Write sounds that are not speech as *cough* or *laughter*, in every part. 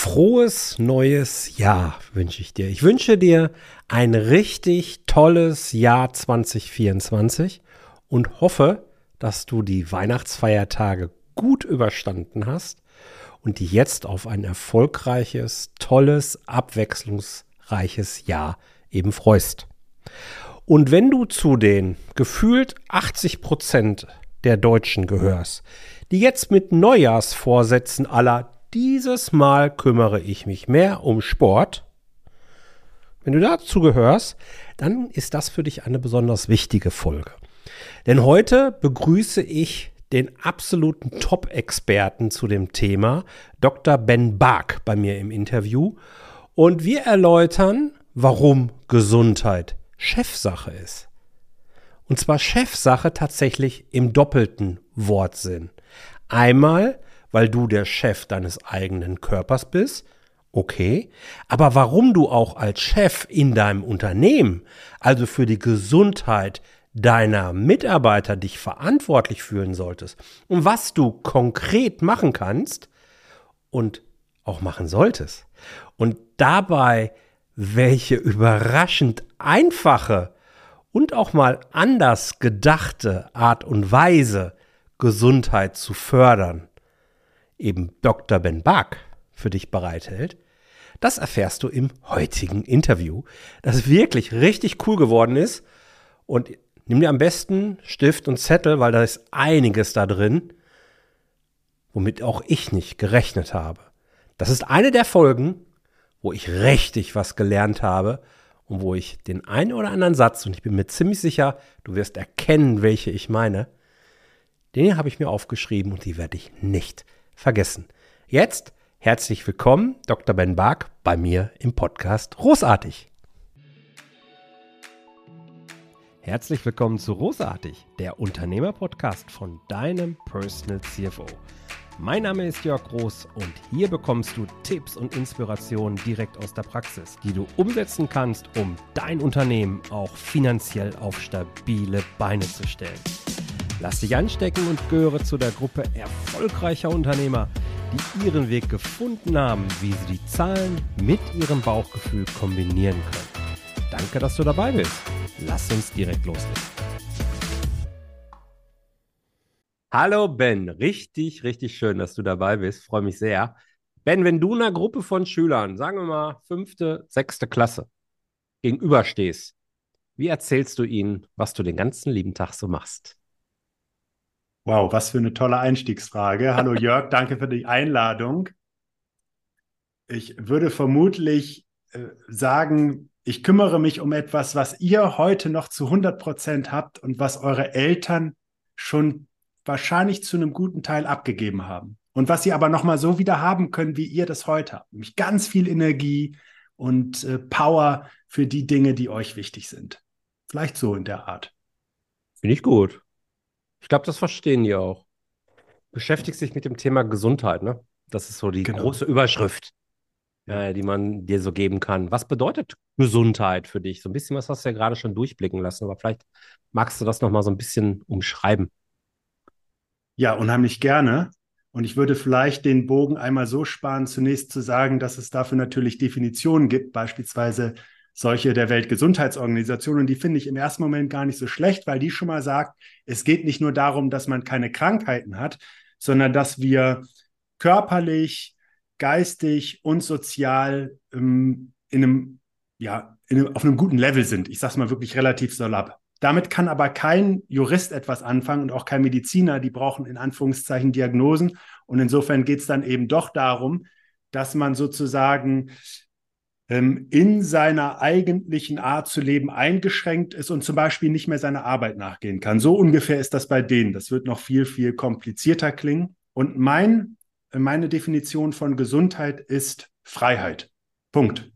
Frohes neues Jahr wünsche ich dir. Ich wünsche dir ein richtig tolles Jahr 2024 und hoffe, dass du die Weihnachtsfeiertage gut überstanden hast und dich jetzt auf ein erfolgreiches, tolles, abwechslungsreiches Jahr eben freust. Und wenn du zu den gefühlt 80 Prozent der Deutschen gehörst, die jetzt mit Neujahrsvorsätzen aller dieses Mal kümmere ich mich mehr um Sport. Wenn du dazu gehörst, dann ist das für dich eine besonders wichtige Folge. Denn heute begrüße ich den absoluten Top-Experten zu dem Thema, Dr. Ben Bark, bei mir im Interview. Und wir erläutern, warum Gesundheit Chefsache ist. Und zwar Chefsache tatsächlich im doppelten Wortsinn. Einmal, weil du der Chef deines eigenen Körpers bist, okay, aber warum du auch als Chef in deinem Unternehmen, also für die Gesundheit deiner Mitarbeiter dich verantwortlich fühlen solltest und was du konkret machen kannst und auch machen solltest. Und dabei, welche überraschend einfache und auch mal anders gedachte Art und Weise, Gesundheit zu fördern, eben Dr. Ben Bark für dich bereithält, das erfährst du im heutigen Interview, das wirklich richtig cool geworden ist. Und nimm dir am besten Stift und Zettel, weil da ist einiges da drin, womit auch ich nicht gerechnet habe. Das ist eine der Folgen, wo ich richtig was gelernt habe und wo ich den einen oder anderen Satz, und ich bin mir ziemlich sicher, du wirst erkennen, welche ich meine, den habe ich mir aufgeschrieben und die werde ich nicht vergessen. Jetzt herzlich willkommen, Dr. Ben Bark, bei mir im Podcast Großartig. Herzlich willkommen zu Großartig, der Unternehmerpodcast von deinem Personal CFO. Mein Name ist Jörg Groß und hier bekommst du Tipps und Inspirationen direkt aus der Praxis, die du umsetzen kannst, um dein Unternehmen auch finanziell auf stabile Beine zu stellen. Lass dich anstecken und gehöre zu der Gruppe erfolgreicher Unternehmer, die ihren Weg gefunden haben, wie sie die Zahlen mit ihrem Bauchgefühl kombinieren können. Danke, dass du dabei bist. Lass uns direkt loslegen. Hallo Ben, richtig, richtig schön, dass du dabei bist. Freue mich sehr. Ben, wenn du einer Gruppe von Schülern, sagen wir mal fünfte, sechste Klasse, gegenüberstehst, wie erzählst du ihnen, was du den ganzen lieben Tag so machst? Wow, was für eine tolle Einstiegsfrage. Hallo Jörg, *laughs* danke für die Einladung. Ich würde vermutlich äh, sagen, ich kümmere mich um etwas, was ihr heute noch zu 100 Prozent habt und was eure Eltern schon wahrscheinlich zu einem guten Teil abgegeben haben. Und was sie aber nochmal so wieder haben können, wie ihr das heute habt. Nämlich ganz viel Energie und äh, Power für die Dinge, die euch wichtig sind. Vielleicht so in der Art. Finde ich gut. Ich glaube, das verstehen die auch. Beschäftigst dich mit dem Thema Gesundheit, ne? Das ist so die genau. große Überschrift, äh, die man dir so geben kann. Was bedeutet Gesundheit für dich? So ein bisschen was hast du ja gerade schon durchblicken lassen, aber vielleicht magst du das nochmal so ein bisschen umschreiben. Ja, unheimlich gerne. Und ich würde vielleicht den Bogen einmal so sparen, zunächst zu sagen, dass es dafür natürlich Definitionen gibt, beispielsweise solche der Weltgesundheitsorganisation. Und die finde ich im ersten Moment gar nicht so schlecht, weil die schon mal sagt, es geht nicht nur darum, dass man keine Krankheiten hat, sondern dass wir körperlich, geistig und sozial ähm, in einem, ja, in einem, auf einem guten Level sind. Ich sage es mal wirklich relativ salopp. Damit kann aber kein Jurist etwas anfangen und auch kein Mediziner. Die brauchen in Anführungszeichen Diagnosen. Und insofern geht es dann eben doch darum, dass man sozusagen in seiner eigentlichen Art zu leben eingeschränkt ist und zum Beispiel nicht mehr seiner Arbeit nachgehen kann. So ungefähr ist das bei denen. Das wird noch viel, viel komplizierter klingen. Und mein, meine Definition von Gesundheit ist Freiheit. Punkt.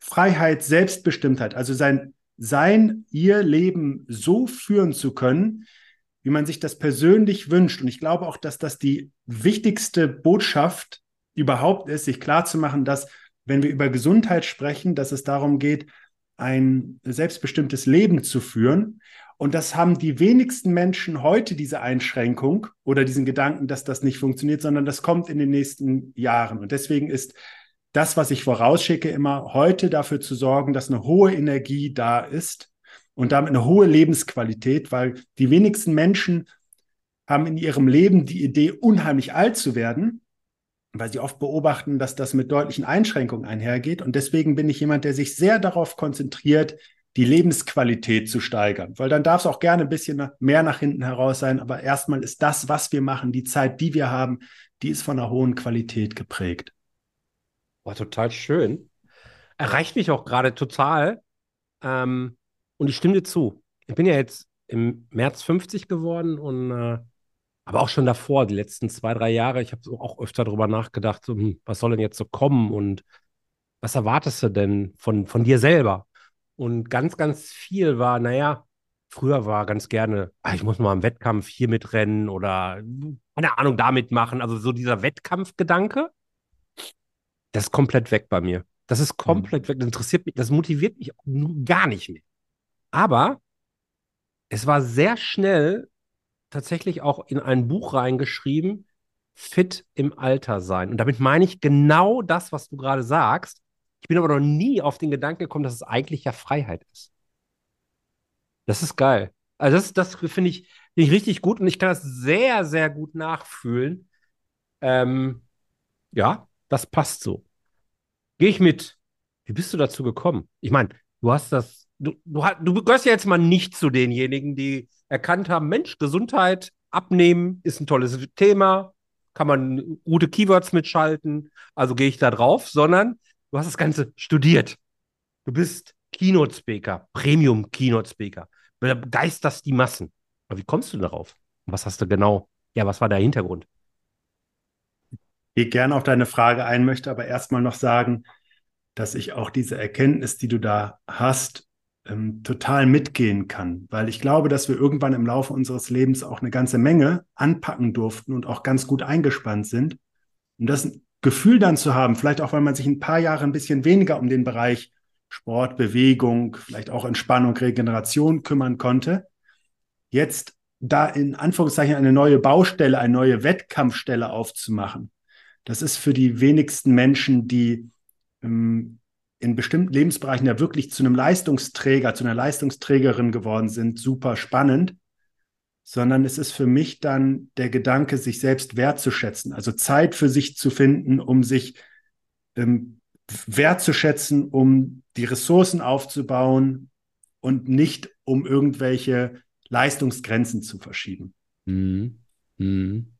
Freiheit, Selbstbestimmtheit, also sein, sein, ihr Leben so führen zu können, wie man sich das persönlich wünscht. Und ich glaube auch, dass das die wichtigste Botschaft überhaupt ist, sich klarzumachen, dass wenn wir über Gesundheit sprechen, dass es darum geht, ein selbstbestimmtes Leben zu führen Und das haben die wenigsten Menschen heute, diese Einschränkung oder diesen Gedanken, dass das nicht funktioniert, sondern das kommt in den nächsten Jahren. Und deswegen ist das, was ich vorausschicke, immer heute dafür zu sorgen, dass eine hohe Energie da ist und damit eine hohe Lebensqualität, weil die wenigsten Menschen haben in ihrem Leben die Idee, unheimlich alt zu werden, weil sie oft beobachten, dass das mit deutlichen Einschränkungen einhergeht. Und deswegen bin ich jemand, der sich sehr darauf konzentriert, die Lebensqualität zu steigern. Weil dann darf es auch gerne ein bisschen mehr nach hinten heraus sein. Aber erstmal ist das, was wir machen, die Zeit, die wir haben, die ist von einer hohen Qualität geprägt. War total schön. Erreicht mich auch gerade total. Ähm, und ich stimme dir zu. Ich bin ja jetzt im März 50 geworden und äh, aber auch schon davor, die letzten zwei, drei Jahre, ich habe so auch öfter darüber nachgedacht, so, hm, was soll denn jetzt so kommen und was erwartest du denn von, von dir selber? Und ganz, ganz viel war, naja, früher war ganz gerne, ah, ich muss mal im Wettkampf hier mitrennen oder keine Ahnung, da mitmachen. Also so dieser Wettkampfgedanke, das ist komplett weg bei mir. Das ist komplett mhm. weg. Das interessiert mich, das motiviert mich gar nicht mehr. Aber es war sehr schnell tatsächlich auch in ein Buch reingeschrieben, fit im Alter sein. Und damit meine ich genau das, was du gerade sagst. Ich bin aber noch nie auf den Gedanken gekommen, dass es eigentlich ja Freiheit ist. Das ist geil. Also das, das finde ich, find ich richtig gut und ich kann das sehr, sehr gut nachfühlen. Ähm, ja, das passt so. Gehe ich mit. Wie bist du dazu gekommen? Ich meine, du hast das, du, du, du gehörst ja jetzt mal nicht zu denjenigen, die erkannt haben, Mensch, Gesundheit, Abnehmen ist ein tolles Thema, kann man gute Keywords mitschalten, also gehe ich da drauf, sondern du hast das Ganze studiert. Du bist Keynote Speaker, Premium Keynote Speaker, begeisterst die Massen. Aber wie kommst du darauf? Was hast du genau? Ja, was war der Hintergrund? Ich gerne auf deine Frage ein, möchte aber erstmal noch sagen, dass ich auch diese Erkenntnis, die du da hast, ähm, total mitgehen kann, weil ich glaube, dass wir irgendwann im Laufe unseres Lebens auch eine ganze Menge anpacken durften und auch ganz gut eingespannt sind. Und das Gefühl dann zu haben, vielleicht auch, weil man sich ein paar Jahre ein bisschen weniger um den Bereich Sport, Bewegung, vielleicht auch Entspannung, Regeneration kümmern konnte, jetzt da in Anführungszeichen eine neue Baustelle, eine neue Wettkampfstelle aufzumachen. Das ist für die wenigsten Menschen, die ähm, in bestimmten Lebensbereichen ja wirklich zu einem Leistungsträger, zu einer Leistungsträgerin geworden sind, super spannend, sondern es ist für mich dann der Gedanke, sich selbst wertzuschätzen, also Zeit für sich zu finden, um sich ähm, wertzuschätzen, um die Ressourcen aufzubauen und nicht um irgendwelche Leistungsgrenzen zu verschieben. Mhm. Mhm.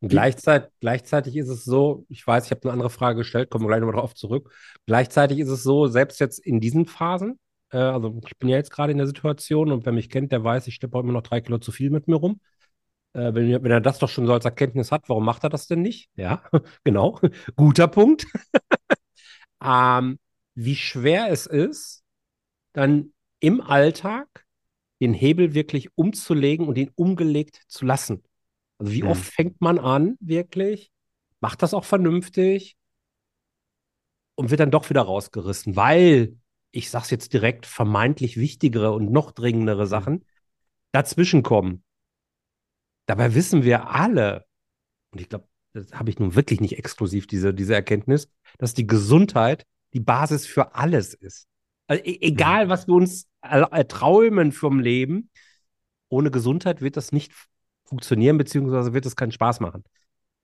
Und gleichzeitig, gleichzeitig ist es so, ich weiß, ich habe eine andere Frage gestellt, kommen wir gleich nochmal drauf zurück. Gleichzeitig ist es so, selbst jetzt in diesen Phasen, äh, also ich bin ja jetzt gerade in der Situation und wer mich kennt, der weiß, ich steppe immer noch drei Kilo zu viel mit mir rum. Äh, wenn, wenn, er das doch schon so als Erkenntnis hat, warum macht er das denn nicht? Ja, *laughs* genau, *laughs* guter Punkt. *laughs* ähm, wie schwer es ist, dann im Alltag den Hebel wirklich umzulegen und ihn umgelegt zu lassen. Also wie mhm. oft fängt man an, wirklich, macht das auch vernünftig und wird dann doch wieder rausgerissen, weil, ich sag's jetzt direkt, vermeintlich wichtigere und noch dringendere mhm. Sachen dazwischen kommen. Dabei wissen wir alle, und ich glaube, das habe ich nun wirklich nicht exklusiv, diese, diese Erkenntnis, dass die Gesundheit die Basis für alles ist. Also, e egal, mhm. was wir uns erträumen vom Leben, ohne Gesundheit wird das nicht funktionieren, beziehungsweise wird es keinen Spaß machen.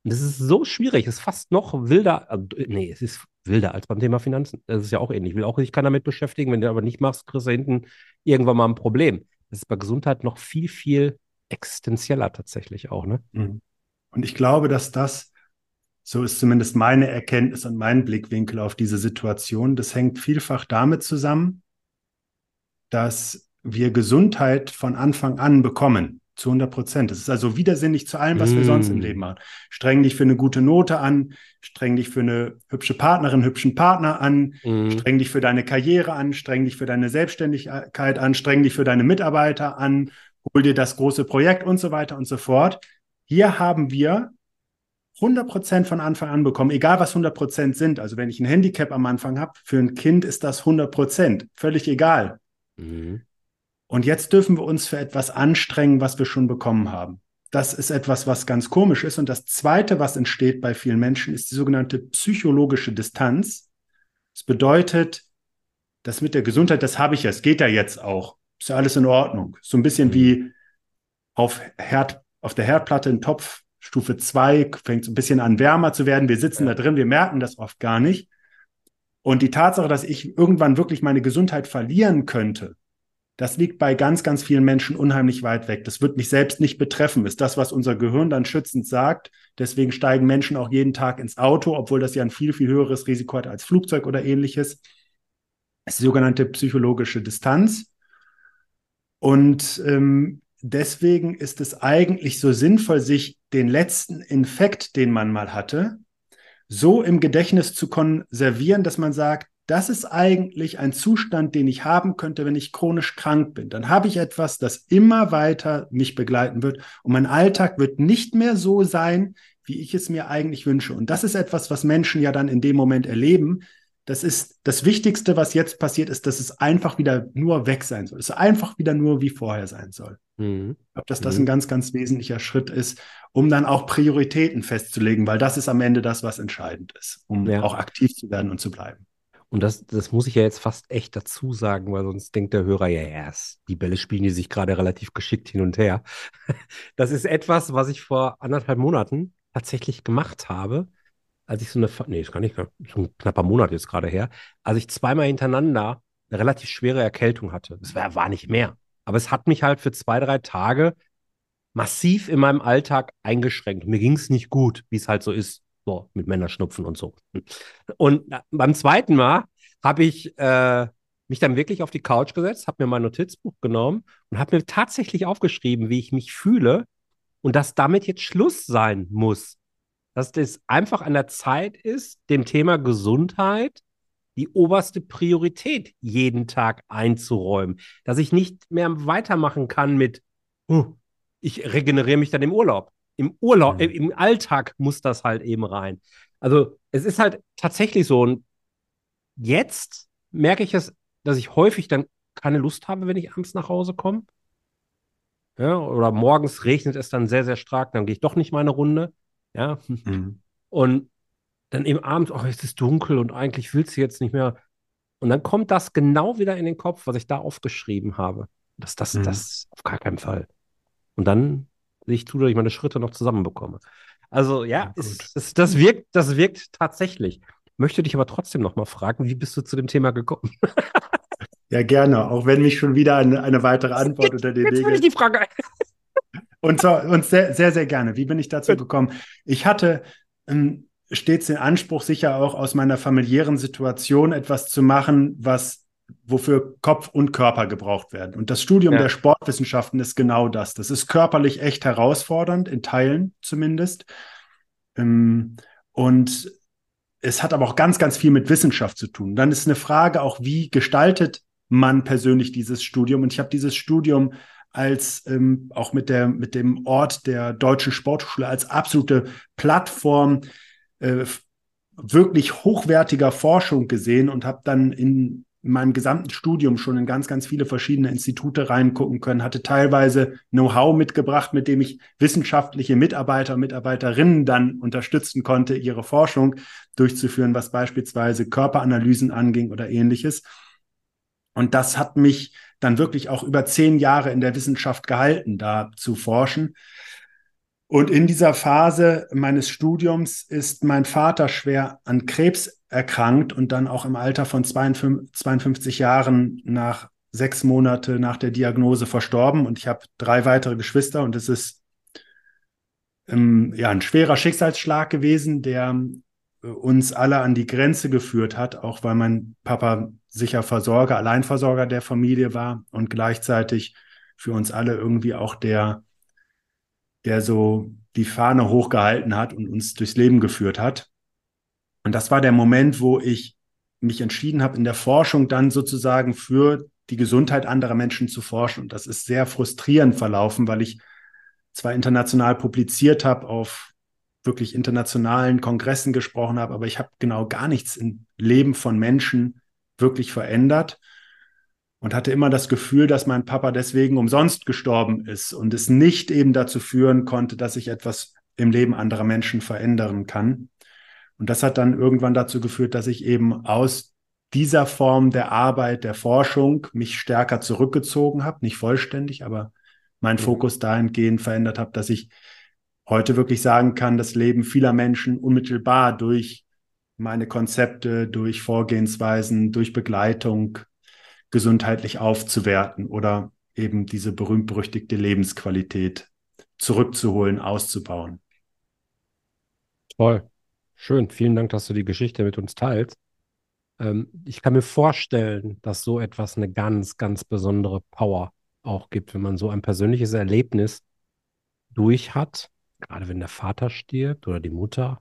Und das ist so schwierig, es ist fast noch wilder, also, nee, es ist wilder als beim Thema Finanzen. Das ist ja auch ähnlich. Ich will auch sich keiner damit beschäftigen. Wenn du aber nicht machst, kriegst du hinten irgendwann mal ein Problem. Das ist bei Gesundheit noch viel, viel existenzieller tatsächlich auch, ne? Mhm. Und ich glaube, dass das, so ist zumindest meine Erkenntnis und mein Blickwinkel auf diese Situation, das hängt vielfach damit zusammen, dass wir Gesundheit von Anfang an bekommen. Zu 100 Prozent. Das ist also widersinnig zu allem, was mm. wir sonst im mm. Leben machen. Streng dich für eine gute Note an, streng dich für eine hübsche Partnerin, hübschen Partner an, mm. streng dich für deine Karriere an, streng dich für deine Selbstständigkeit an, streng dich für deine Mitarbeiter an, hol dir das große Projekt und so weiter und so fort. Hier haben wir 100 Prozent von Anfang an bekommen, egal was 100 Prozent sind. Also wenn ich ein Handicap am Anfang habe, für ein Kind ist das 100 Prozent, völlig egal. Mm. Und jetzt dürfen wir uns für etwas anstrengen, was wir schon bekommen haben. Das ist etwas, was ganz komisch ist. Und das Zweite, was entsteht bei vielen Menschen, ist die sogenannte psychologische Distanz. Das bedeutet, das mit der Gesundheit, das habe ich ja, es geht ja jetzt auch. Ist ja alles in Ordnung. So ein bisschen mhm. wie auf, Herd, auf der Herdplatte ein Topf, Stufe 2, fängt so ein bisschen an wärmer zu werden. Wir sitzen da drin, wir merken das oft gar nicht. Und die Tatsache, dass ich irgendwann wirklich meine Gesundheit verlieren könnte, das liegt bei ganz, ganz vielen Menschen unheimlich weit weg. Das wird mich selbst nicht betreffen, ist das, was unser Gehirn dann schützend sagt. Deswegen steigen Menschen auch jeden Tag ins Auto, obwohl das ja ein viel, viel höheres Risiko hat als Flugzeug oder ähnliches. Das ist die sogenannte psychologische Distanz. Und ähm, deswegen ist es eigentlich so sinnvoll, sich den letzten Infekt, den man mal hatte, so im Gedächtnis zu konservieren, dass man sagt, das ist eigentlich ein Zustand, den ich haben könnte, wenn ich chronisch krank bin. Dann habe ich etwas, das immer weiter mich begleiten wird und mein Alltag wird nicht mehr so sein, wie ich es mir eigentlich wünsche. Und das ist etwas, was Menschen ja dann in dem Moment erleben. Das ist das Wichtigste, was jetzt passiert ist, dass es einfach wieder nur weg sein soll. Es einfach wieder nur wie vorher sein soll. Mhm. Ich glaube, dass das mhm. ein ganz, ganz wesentlicher Schritt ist, um dann auch Prioritäten festzulegen, weil das ist am Ende das, was entscheidend ist, um ja. auch aktiv zu werden und zu bleiben. Und das, das muss ich ja jetzt fast echt dazu sagen, weil sonst denkt der Hörer, ja, ja, die Bälle spielen die sich gerade relativ geschickt hin und her. *laughs* Das ist etwas, was ich vor anderthalb Monaten tatsächlich gemacht habe, als ich so eine, nee, ist gar nicht, so ein knapper Monat jetzt gerade her, als ich zweimal hintereinander eine relativ schwere Erkältung hatte. Das war, war nicht mehr. Aber es hat mich halt für zwei, drei Tage massiv in meinem Alltag eingeschränkt. Mir ging es nicht gut, wie es halt so ist. So, mit Männerschnupfen und so. Und beim zweiten Mal habe ich äh, mich dann wirklich auf die Couch gesetzt, habe mir mein Notizbuch genommen und habe mir tatsächlich aufgeschrieben, wie ich mich fühle und dass damit jetzt Schluss sein muss. Dass das einfach an der Zeit ist, dem Thema Gesundheit die oberste Priorität jeden Tag einzuräumen. Dass ich nicht mehr weitermachen kann mit, uh, ich regeneriere mich dann im Urlaub. Im Urlaub, mhm. im Alltag muss das halt eben rein. Also es ist halt tatsächlich so. Und jetzt merke ich es, dass ich häufig dann keine Lust habe, wenn ich abends nach Hause komme. Ja, oder morgens regnet es dann sehr, sehr stark, dann gehe ich doch nicht meine Runde. Ja. Mhm. Und dann eben abends, oh, es ist dunkel und eigentlich willst du jetzt nicht mehr. Und dann kommt das genau wieder in den Kopf, was ich da aufgeschrieben habe. Das, das, mhm. das auf gar keinen Fall. Und dann ich zu, dass ich meine Schritte noch zusammenbekomme. Also ja, ja ist, ist, das, wirkt, das wirkt tatsächlich. Möchte dich aber trotzdem noch mal fragen, wie bist du zu dem Thema gekommen? *laughs* ja, gerne, auch wenn mich schon wieder eine, eine weitere Antwort unter den Nägeln. die Frage. *laughs* und, zwar, und sehr, sehr, sehr gerne. Wie bin ich dazu gekommen? Ich hatte ähm, stets den Anspruch, sicher auch aus meiner familiären Situation etwas zu machen, was wofür Kopf und Körper gebraucht werden. Und das Studium ja. der Sportwissenschaften ist genau das. Das ist körperlich echt herausfordernd, in Teilen zumindest. Ähm, und es hat aber auch ganz, ganz viel mit Wissenschaft zu tun. Dann ist eine Frage auch, wie gestaltet man persönlich dieses Studium? Und ich habe dieses Studium als ähm, auch mit der mit dem Ort der deutschen Sportschule als absolute Plattform äh, wirklich hochwertiger Forschung gesehen und habe dann in in meinem gesamten Studium schon in ganz, ganz viele verschiedene Institute reingucken können, hatte teilweise Know-how mitgebracht, mit dem ich wissenschaftliche Mitarbeiter und Mitarbeiterinnen dann unterstützen konnte, ihre Forschung durchzuführen, was beispielsweise Körperanalysen anging oder ähnliches. Und das hat mich dann wirklich auch über zehn Jahre in der Wissenschaft gehalten, da zu forschen. Und in dieser Phase meines Studiums ist mein Vater schwer an Krebs erkrankt und dann auch im Alter von 52, 52 Jahren nach sechs Monate nach der Diagnose verstorben. Und ich habe drei weitere Geschwister und es ist ähm, ja ein schwerer Schicksalsschlag gewesen, der äh, uns alle an die Grenze geführt hat, auch weil mein Papa sicher Versorger, Alleinversorger der Familie war und gleichzeitig für uns alle irgendwie auch der, der so die Fahne hochgehalten hat und uns durchs Leben geführt hat. Und das war der Moment, wo ich mich entschieden habe, in der Forschung dann sozusagen für die Gesundheit anderer Menschen zu forschen. Und das ist sehr frustrierend verlaufen, weil ich zwar international publiziert habe, auf wirklich internationalen Kongressen gesprochen habe, aber ich habe genau gar nichts im Leben von Menschen wirklich verändert. Und hatte immer das Gefühl, dass mein Papa deswegen umsonst gestorben ist und es nicht eben dazu führen konnte, dass ich etwas im Leben anderer Menschen verändern kann. Und das hat dann irgendwann dazu geführt, dass ich eben aus dieser Form der Arbeit, der Forschung mich stärker zurückgezogen habe, nicht vollständig, aber meinen. Fokus dahingehend verändert habe, dass ich heute wirklich sagen kann, das Leben vieler Menschen unmittelbar durch meine Konzepte, durch Vorgehensweisen, durch Begleitung gesundheitlich aufzuwerten oder eben diese berühmt-berüchtigte Lebensqualität zurückzuholen, auszubauen. Toll. Schön. Vielen Dank, dass du die Geschichte mit uns teilst. Ähm, ich kann mir vorstellen, dass so etwas eine ganz, ganz besondere Power auch gibt, wenn man so ein persönliches Erlebnis durch hat, gerade wenn der Vater stirbt oder die Mutter.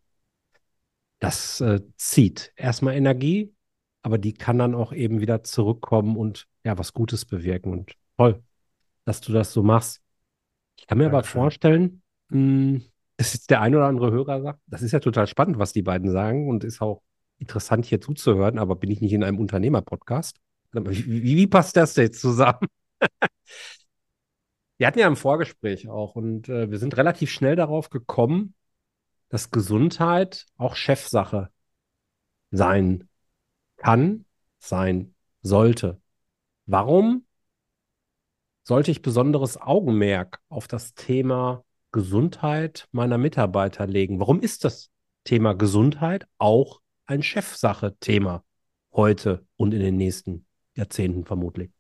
Das äh, zieht erstmal Energie, aber die kann dann auch eben wieder zurückkommen und ja, was Gutes bewirken. Und toll, dass du das so machst. Ich kann mir Dankeschön. aber vorstellen, mh, hm, dass jetzt der ein oder andere Hörer sagt, das ist ja total spannend, was die beiden sagen und ist auch interessant hier zuzuhören, aber bin ich nicht in einem Unternehmer-Podcast? Wie, wie, passt das jetzt zusammen? *laughs* wir hatten ja ein Vorgespräch auch und äh, wir sind relativ schnell darauf gekommen, dass Gesundheit auch Chefsache sein kann, sein sollte. Warum sollte ich besonderes Augenmerk auf das Thema Gesundheit meiner Mitarbeiter legen? Warum ist das Thema Gesundheit auch ein Chefsache-Thema heute und in den nächsten Jahrzehnten vermutlich?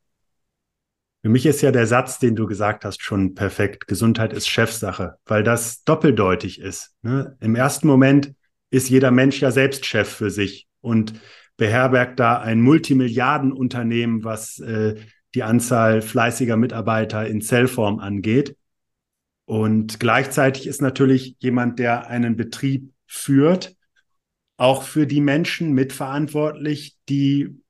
Für mich ist ja der Satz, den du gesagt hast, schon perfekt. Gesundheit ist Chefsache, weil das doppeldeutig ist. Ne? Im ersten Moment ist jeder Mensch ja selbst Chef für sich und beherbergt da ein Multimilliardenunternehmen, was äh, die Anzahl fleißiger Mitarbeiter in Zellform angeht. Und gleichzeitig ist natürlich jemand, der einen Betrieb führt, auch für die Menschen mitverantwortlich, die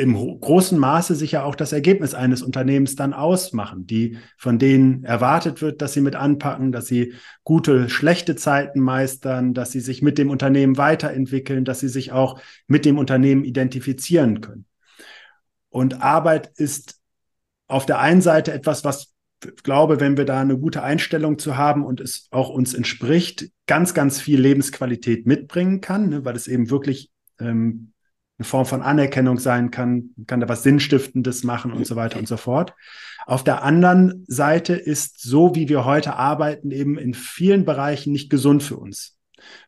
im großen Maße sicher auch das Ergebnis eines Unternehmens dann ausmachen, die von denen erwartet wird, dass sie mit anpacken, dass sie gute, schlechte Zeiten meistern, dass sie sich mit dem Unternehmen weiterentwickeln, dass sie sich auch mit dem Unternehmen identifizieren können. Und Arbeit ist auf der einen Seite etwas, was ich glaube, wenn wir da eine gute Einstellung zu haben und es auch uns entspricht, ganz, ganz viel Lebensqualität mitbringen kann, ne, weil es eben wirklich ähm, eine Form von Anerkennung sein kann, kann da was Sinnstiftendes machen und so weiter und so fort. Auf der anderen Seite ist so, wie wir heute arbeiten, eben in vielen Bereichen nicht gesund für uns.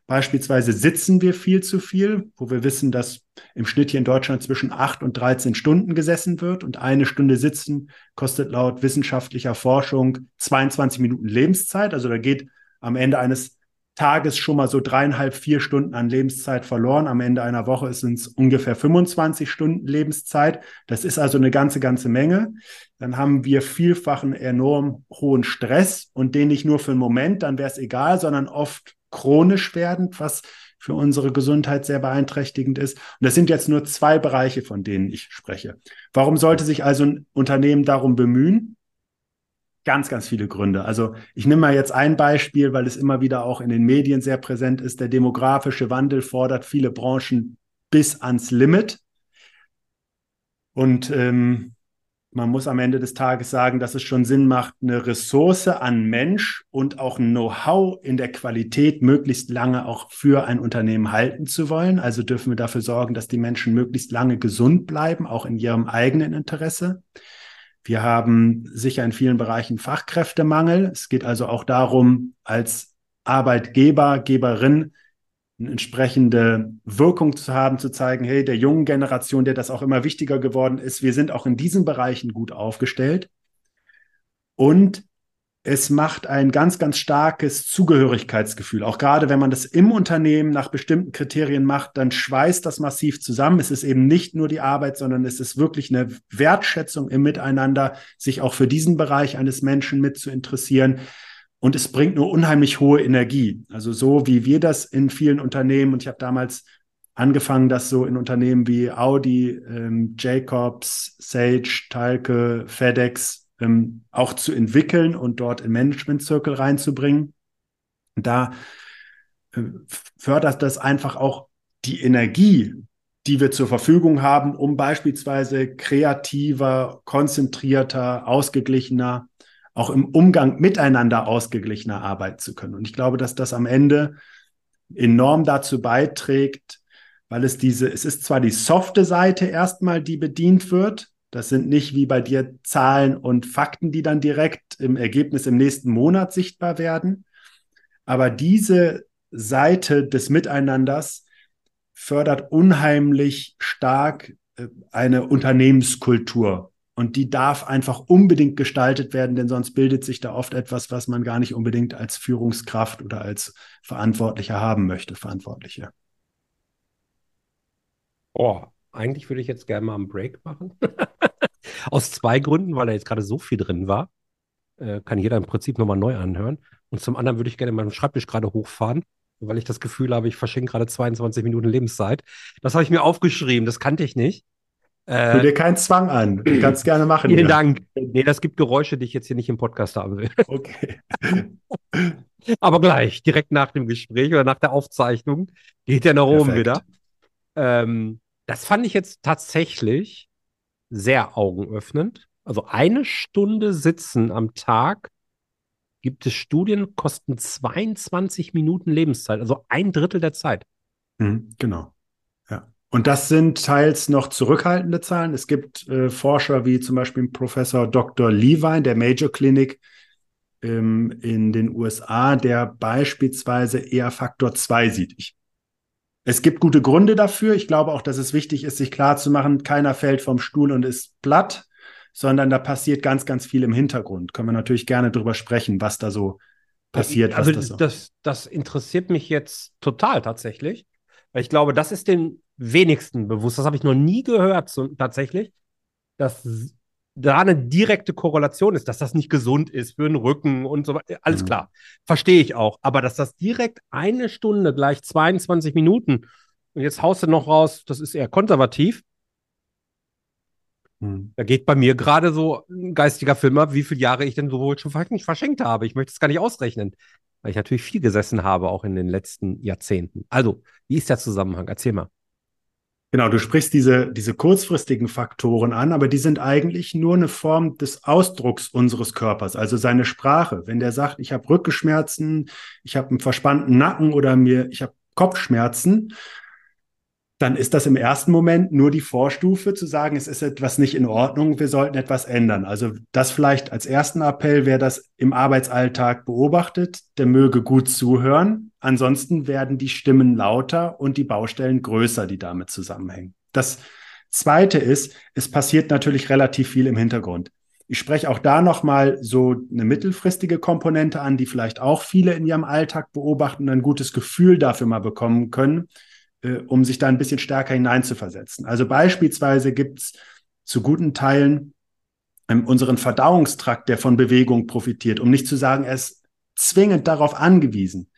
Beispielsweise sitzen wir viel zu viel, wo wir wissen, dass im Schnitt hier in Deutschland zwischen acht und 13 Stunden gesessen wird und eine Stunde sitzen kostet laut wissenschaftlicher Forschung 22 Minuten Lebenszeit. Also da geht am Ende eines Tages schon mal so dreieinhalb, vier Stunden an Lebenszeit verloren. Am Ende einer Woche sind es ungefähr 25 Stunden Lebenszeit. Das ist also eine ganze, ganze Menge. Dann haben wir vielfachen enorm hohen Stress und den nicht nur für einen Moment, dann wäre es egal, sondern oft chronisch werdend, was für unsere Gesundheit sehr beeinträchtigend ist. Und das sind jetzt nur zwei Bereiche, von denen ich spreche. Warum sollte sich also ein Unternehmen darum bemühen? Ganz, ganz viele Gründe. Also ich nehme mal jetzt ein Beispiel, weil es immer wieder auch in den Medien sehr präsent ist. Der demografische Wandel fordert viele Branchen bis ans Limit. Und ähm, man muss am Ende des Tages sagen, dass es schon Sinn macht, eine Ressource an Mensch und auch Know-how in der Qualität möglichst lange auch für ein Unternehmen halten zu wollen. Also dürfen wir dafür sorgen, dass die Menschen möglichst lange gesund bleiben, auch in ihrem eigenen Interesse. Wir haben sicher in vielen Bereichen Fachkräftemangel. Es geht also auch darum, als Arbeitgeber, Geberin eine entsprechende Wirkung zu haben, zu zeigen, hey, der jungen Generation, der das auch immer wichtiger geworden ist, wir sind auch in diesen Bereichen gut aufgestellt. Und es macht ein ganz, ganz starkes Zugehörigkeitsgefühl. Auch gerade wenn man das im Unternehmen nach bestimmten Kriterien macht, dann schweißt das massiv zusammen. Es ist eben nicht nur die Arbeit, sondern es ist wirklich eine Wertschätzung im Miteinander, sich auch für diesen Bereich eines Menschen mit zu interessieren. Und es bringt nur unheimlich hohe Energie. Also so wie wir das in vielen Unternehmen, und ich habe damals angefangen, das so in Unternehmen wie Audi, ähm, Jacobs, Sage, Talke, FedEx ähm, auch zu entwickeln und dort in Management-Circle reinzubringen. da äh, fördert das einfach auch die Energie die wir zur Verfügung haben, um beispielsweise kreativer, konzentrierter, ausgeglichener, auch im Umgang miteinander ausgeglichener arbeiten zu können. Und ich glaube, dass das am Ende enorm dazu beiträgt, weil es diese, es ist zwar die softe Seite erstmal, die bedient wird. Das sind nicht wie bei dir Zahlen und Fakten, die dann direkt im Ergebnis im nächsten Monat sichtbar werden. Aber diese Seite des Miteinanders fördert unheimlich stark äh, eine Unternehmenskultur. Und die darf einfach unbedingt gestaltet werden, denn sonst bildet sich da oft etwas, was man gar nicht unbedingt als Führungskraft oder als Verantwortlicher haben möchte, Verantwortliche. Oh, eigentlich würde ich jetzt gerne mal einen Break machen. *laughs* Aus zwei Gründen, weil da jetzt gerade so viel drin war. Äh, kann jeder im Prinzip nochmal neu anhören. Und zum anderen würde ich gerne meinen Schreibtisch gerade hochfahren, weil ich das Gefühl habe, ich verschenke gerade 22 Minuten Lebenszeit. Das habe ich mir aufgeschrieben, das kannte ich nicht. Äh, dir keinen Zwang an. Du *clears throat* kannst gerne machen. Vielen ja. Dank. Nee, das gibt Geräusche, die ich jetzt hier nicht im Podcast haben will. *laughs* Okay. Aber gleich, direkt nach dem Gespräch oder nach der Aufzeichnung, geht der nach oben wieder. Ähm, das fand ich jetzt tatsächlich sehr augenöffnend. Also eine Stunde Sitzen am Tag gibt es Studien, kosten 22 Minuten Lebenszeit, also ein Drittel der Zeit. Mhm, genau. Ja. Und das sind teils noch zurückhaltende Zahlen. Es gibt äh, Forscher wie zum Beispiel Professor Dr. Levine der Major Clinic ähm, in den USA, der beispielsweise eher Faktor 2 sieht. Ich es gibt gute Gründe dafür. Ich glaube auch, dass es wichtig ist, sich klarzumachen, keiner fällt vom Stuhl und ist platt, sondern da passiert ganz, ganz viel im Hintergrund. Können wir natürlich gerne drüber sprechen, was da so passiert. Also das, so. das, das interessiert mich jetzt total tatsächlich, weil ich glaube, das ist den wenigsten bewusst. Das habe ich noch nie gehört so, tatsächlich, dass da eine direkte Korrelation ist, dass das nicht gesund ist für den Rücken und so weiter. Alles mhm. klar. Verstehe ich auch. Aber dass das direkt eine Stunde gleich 22 Minuten und jetzt haust du noch raus, das ist eher konservativ. Mhm. Da geht bei mir gerade so ein geistiger Film ab, wie viele Jahre ich denn so wohl schon verschenkt habe. Ich möchte es gar nicht ausrechnen, weil ich natürlich viel gesessen habe, auch in den letzten Jahrzehnten. Also, wie ist der Zusammenhang? Erzähl mal. Genau, du sprichst diese, diese kurzfristigen Faktoren an, aber die sind eigentlich nur eine Form des Ausdrucks unseres Körpers, also seine Sprache. Wenn der sagt, ich habe Rückenschmerzen, ich habe einen verspannten Nacken oder mir, ich habe Kopfschmerzen, dann ist das im ersten Moment nur die Vorstufe zu sagen, es ist etwas nicht in Ordnung, wir sollten etwas ändern. Also das vielleicht als ersten Appell, wer das im Arbeitsalltag beobachtet, der möge gut zuhören. Ansonsten werden die Stimmen lauter und die Baustellen größer, die damit zusammenhängen. Das Zweite ist, es passiert natürlich relativ viel im Hintergrund. Ich spreche auch da nochmal so eine mittelfristige Komponente an, die vielleicht auch viele in ihrem Alltag beobachten und ein gutes Gefühl dafür mal bekommen können äh, um sich da ein bisschen stärker hineinzuversetzen. Also beispielsweise gibt es zu guten Teilen ähm, unseren Verdauungstrakt, der von Bewegung profitiert, um nicht zu sagen, er ist zwingend darauf angewiesen.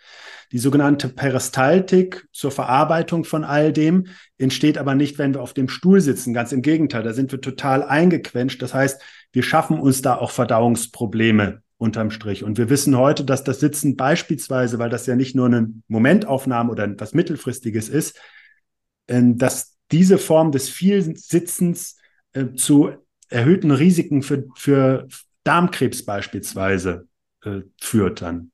Die sogenannte Peristaltik zur Verarbeitung von all dem entsteht aber nicht, wenn wir auf dem Stuhl sitzen. Ganz im Gegenteil, da sind wir total eingequetscht. Das heißt, wir schaffen uns da auch Verdauungsprobleme unterm Strich. Und wir wissen heute, dass das Sitzen beispielsweise, weil das ja nicht nur eine Momentaufnahme oder etwas Mittelfristiges ist, ähm, dass diese Form des Vielsitzens äh, zu erhöhten Risiken für, für Darmkrebs beispielsweise äh, führt dann.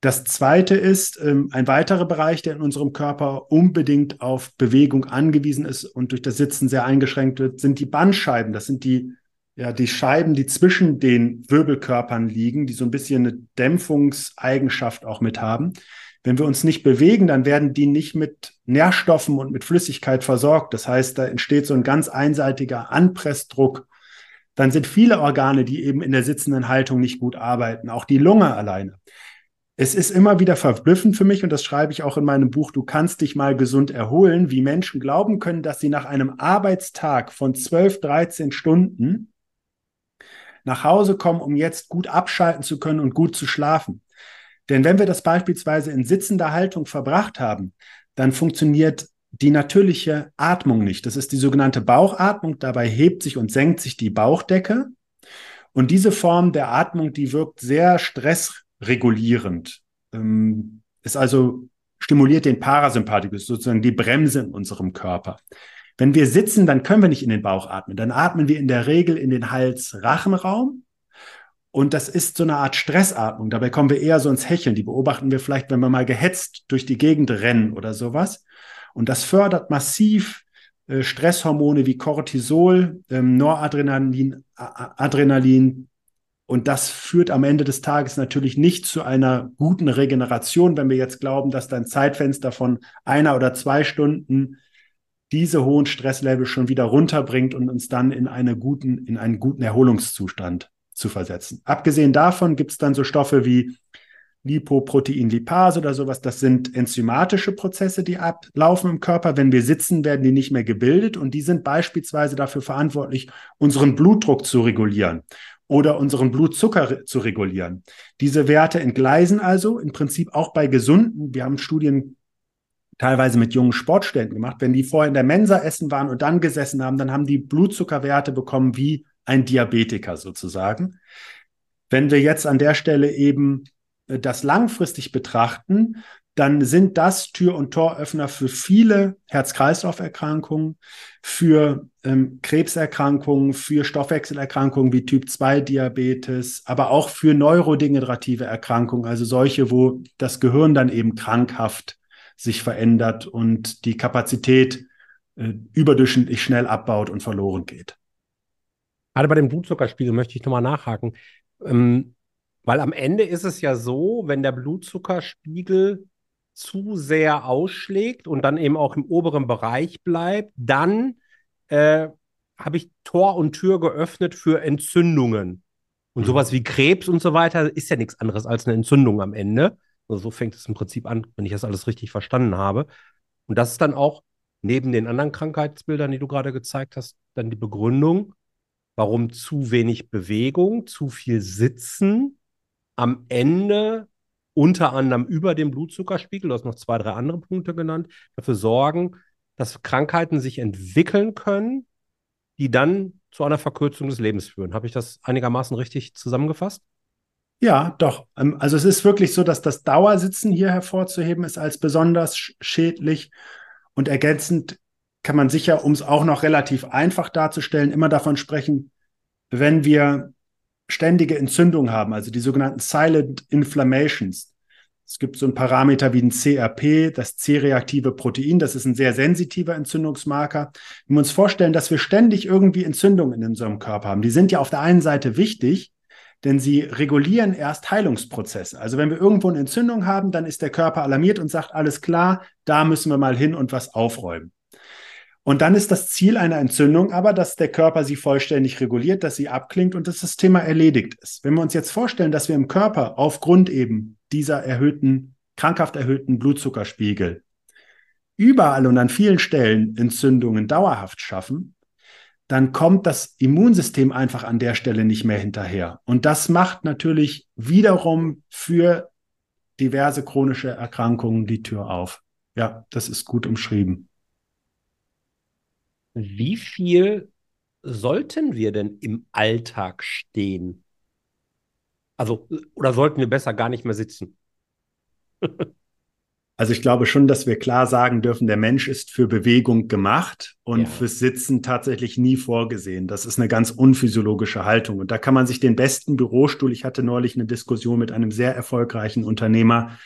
Das zweite ist ähm, ein weiterer Bereich, der in unserem Körper unbedingt auf Bewegung angewiesen ist und durch das Sitzen sehr eingeschränkt wird, sind die Bandscheiben. Das sind die ja, die Scheiben, die zwischen den Wirbelkörpern liegen, die so ein bisschen eine Dämpfungseigenschaft auch mit haben. Wenn wir uns nicht bewegen, dann werden die nicht mit Nährstoffen und mit Flüssigkeit versorgt. Das heißt, da entsteht so ein ganz einseitiger Anpressdruck. Dann sind viele Organe, die eben in der sitzenden Haltung nicht gut arbeiten, auch die Lunge alleine. Es ist immer wieder verblüffend für mich, und das schreibe ich auch in meinem Buch, du kannst dich mal gesund erholen, wie Menschen glauben können, dass sie nach einem Arbeitstag von 12, 13 Stunden nach Hause kommen, um jetzt gut abschalten zu können und gut zu schlafen. Denn wenn wir das beispielsweise in sitzender Haltung verbracht haben, dann funktioniert die natürliche Atmung nicht. Das ist die sogenannte Bauchatmung. Dabei hebt sich und senkt sich die Bauchdecke. Und diese Form der Atmung, die wirkt sehr stressregulierend. Ähm, ist also stimuliert den Parasympathikus, sozusagen die Bremse in unserem Körper. Wenn wir sitzen, dann können wir nicht in den Bauch atmen. Dann atmen wir in der Regel in den Hals-Rachenraum. Und das ist so eine Art Stressatmung. Dabei kommen wir eher so ins Hecheln. Die beobachten wir vielleicht, wenn wir mal gehetzt durch die Gegend rennen oder sowas. Und das fördert massiv äh, Stresshormone wie Cortisol, ähm, Noradrenalin, Adrenalin. Und das führt am Ende des Tages natürlich nicht zu einer guten Regeneration, wenn wir jetzt glauben, dass dein Zeitfenster von einer oder zwei Stunden diese hohen Stresslevel schon wieder runterbringt und uns dann in, eine guten, in einen guten Erholungszustand zu versetzen. Abgesehen davon gibt es dann so Stoffe wie Lipoproteinlipase oder sowas. Das sind enzymatische Prozesse, die ablaufen im Körper. Wenn wir sitzen, werden die nicht mehr gebildet und die sind beispielsweise dafür verantwortlich, unseren Blutdruck zu regulieren oder unseren Blutzucker zu regulieren. Diese Werte entgleisen also im Prinzip auch bei Gesunden. Wir haben Studien teilweise mit jungen Sportstudenten gemacht. Wenn die vorher in der Mensa essen waren und dann gesessen haben, dann haben die Blutzuckerwerte bekommen wie ein Diabetiker sozusagen. Wenn wir jetzt an der Stelle eben äh, das langfristig betrachten, dann sind das Tür- und Toröffner für viele Herz-Kreislauf-Erkrankungen, für ähm, Krebserkrankungen, für Stoffwechselerkrankungen wie Typ-2-Diabetes, aber auch für neurodegenerative Erkrankungen, also solche, wo das Gehirn dann eben krankhaft sich verändert und die Kapazität äh, überdurchschnittlich schnell abbaut und verloren geht. Gerade bei dem Blutzuckerspiegel möchte ich nochmal nachhaken. Ähm, weil am Ende ist es ja so, wenn der Blutzuckerspiegel zu sehr ausschlägt und dann eben auch im oberen Bereich bleibt, dann äh, habe ich Tor und Tür geöffnet für Entzündungen. Und mhm. sowas wie Krebs und so weiter ist ja nichts anderes als eine Entzündung am Ende. Also so fängt es im Prinzip an, wenn ich das alles richtig verstanden habe. Und das ist dann auch neben den anderen Krankheitsbildern, die du gerade gezeigt hast, dann die Begründung, warum zu wenig Bewegung, zu viel Sitzen am Ende unter anderem über dem Blutzuckerspiegel, du hast noch zwei, drei andere Punkte genannt, dafür sorgen, dass Krankheiten sich entwickeln können, die dann zu einer Verkürzung des Lebens führen. Habe ich das einigermaßen richtig zusammengefasst? Ja, doch. Ähm, also es ist wirklich so, dass das Dauersitzen hier hervorzuheben ist als besonders schädlich und ergänzend kann man sicher, um es auch noch relativ einfach darzustellen, immer davon sprechen, wenn wir ständige Entzündung haben, also die sogenannten Silent Inflammations. Es gibt so ein Parameter wie ein CRP, das C-reaktive Protein, das ist ein sehr sensitiver Entzündungsmarker. Wenn wir uns vorstellen, dass wir ständig irgendwie Entzündungen in unserem Körper haben, die sind ja auf der einen Seite wichtig, denn sie regulieren erst Heilungsprozesse. Also wenn wir irgendwo eine Entzündung haben, dann ist der Körper alarmiert und sagt, alles klar, da müssen wir mal hin und was aufräumen. Und dann ist das Ziel einer Entzündung aber, dass der Körper sie vollständig reguliert, dass sie abklingt und dass das Thema erledigt ist. Wenn wir uns jetzt vorstellen, dass wir im Körper aufgrund eben dieser erhöhten, krankhaft erhöhten Blutzuckerspiegel überall und an vielen Stellen Entzündungen dauerhaft schaffen, dann kommt das Immunsystem einfach an der Stelle nicht mehr hinterher. Und das macht natürlich wiederum für diverse chronische Erkrankungen die Tür auf. Ja, das ist gut umschrieben. Wie viel sollten wir denn im Alltag stehen? Also, oder sollten wir besser gar nicht mehr sitzen? *laughs* Also ich glaube schon, dass wir klar sagen dürfen, der Mensch ist für Bewegung gemacht und ja. fürs Sitzen tatsächlich nie vorgesehen. Das ist eine ganz unphysiologische Haltung. Und da kann man sich den besten Bürostuhl, ich hatte neulich eine Diskussion mit einem sehr erfolgreichen Unternehmer,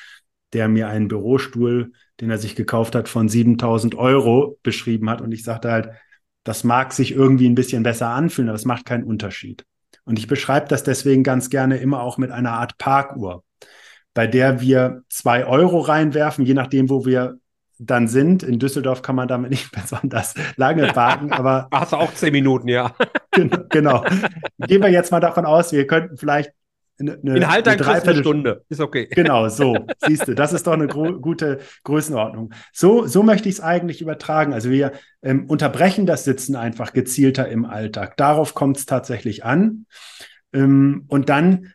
der mir einen Bürostuhl, den er sich gekauft hat, von 7000 Euro beschrieben hat. Und ich sagte halt, das mag sich irgendwie ein bisschen besser anfühlen, aber es macht keinen Unterschied. Und ich beschreibe das deswegen ganz gerne immer auch mit einer Art Parkuhr bei der wir zwei Euro reinwerfen, je nachdem, wo wir dann sind. In Düsseldorf kann man damit nicht *laughs* besonders lange parken, aber. *laughs* Hast du auch zehn Minuten, ja. *laughs* genau. Gehen wir jetzt mal davon aus, wir könnten vielleicht eine, In halt eine Dreiviertelstunde. Ist okay. Genau, so. Siehst du, das ist doch eine gute Größenordnung. So, so möchte ich es eigentlich übertragen. Also wir ähm, unterbrechen das Sitzen einfach gezielter im Alltag. Darauf kommt es tatsächlich an. Ähm, und dann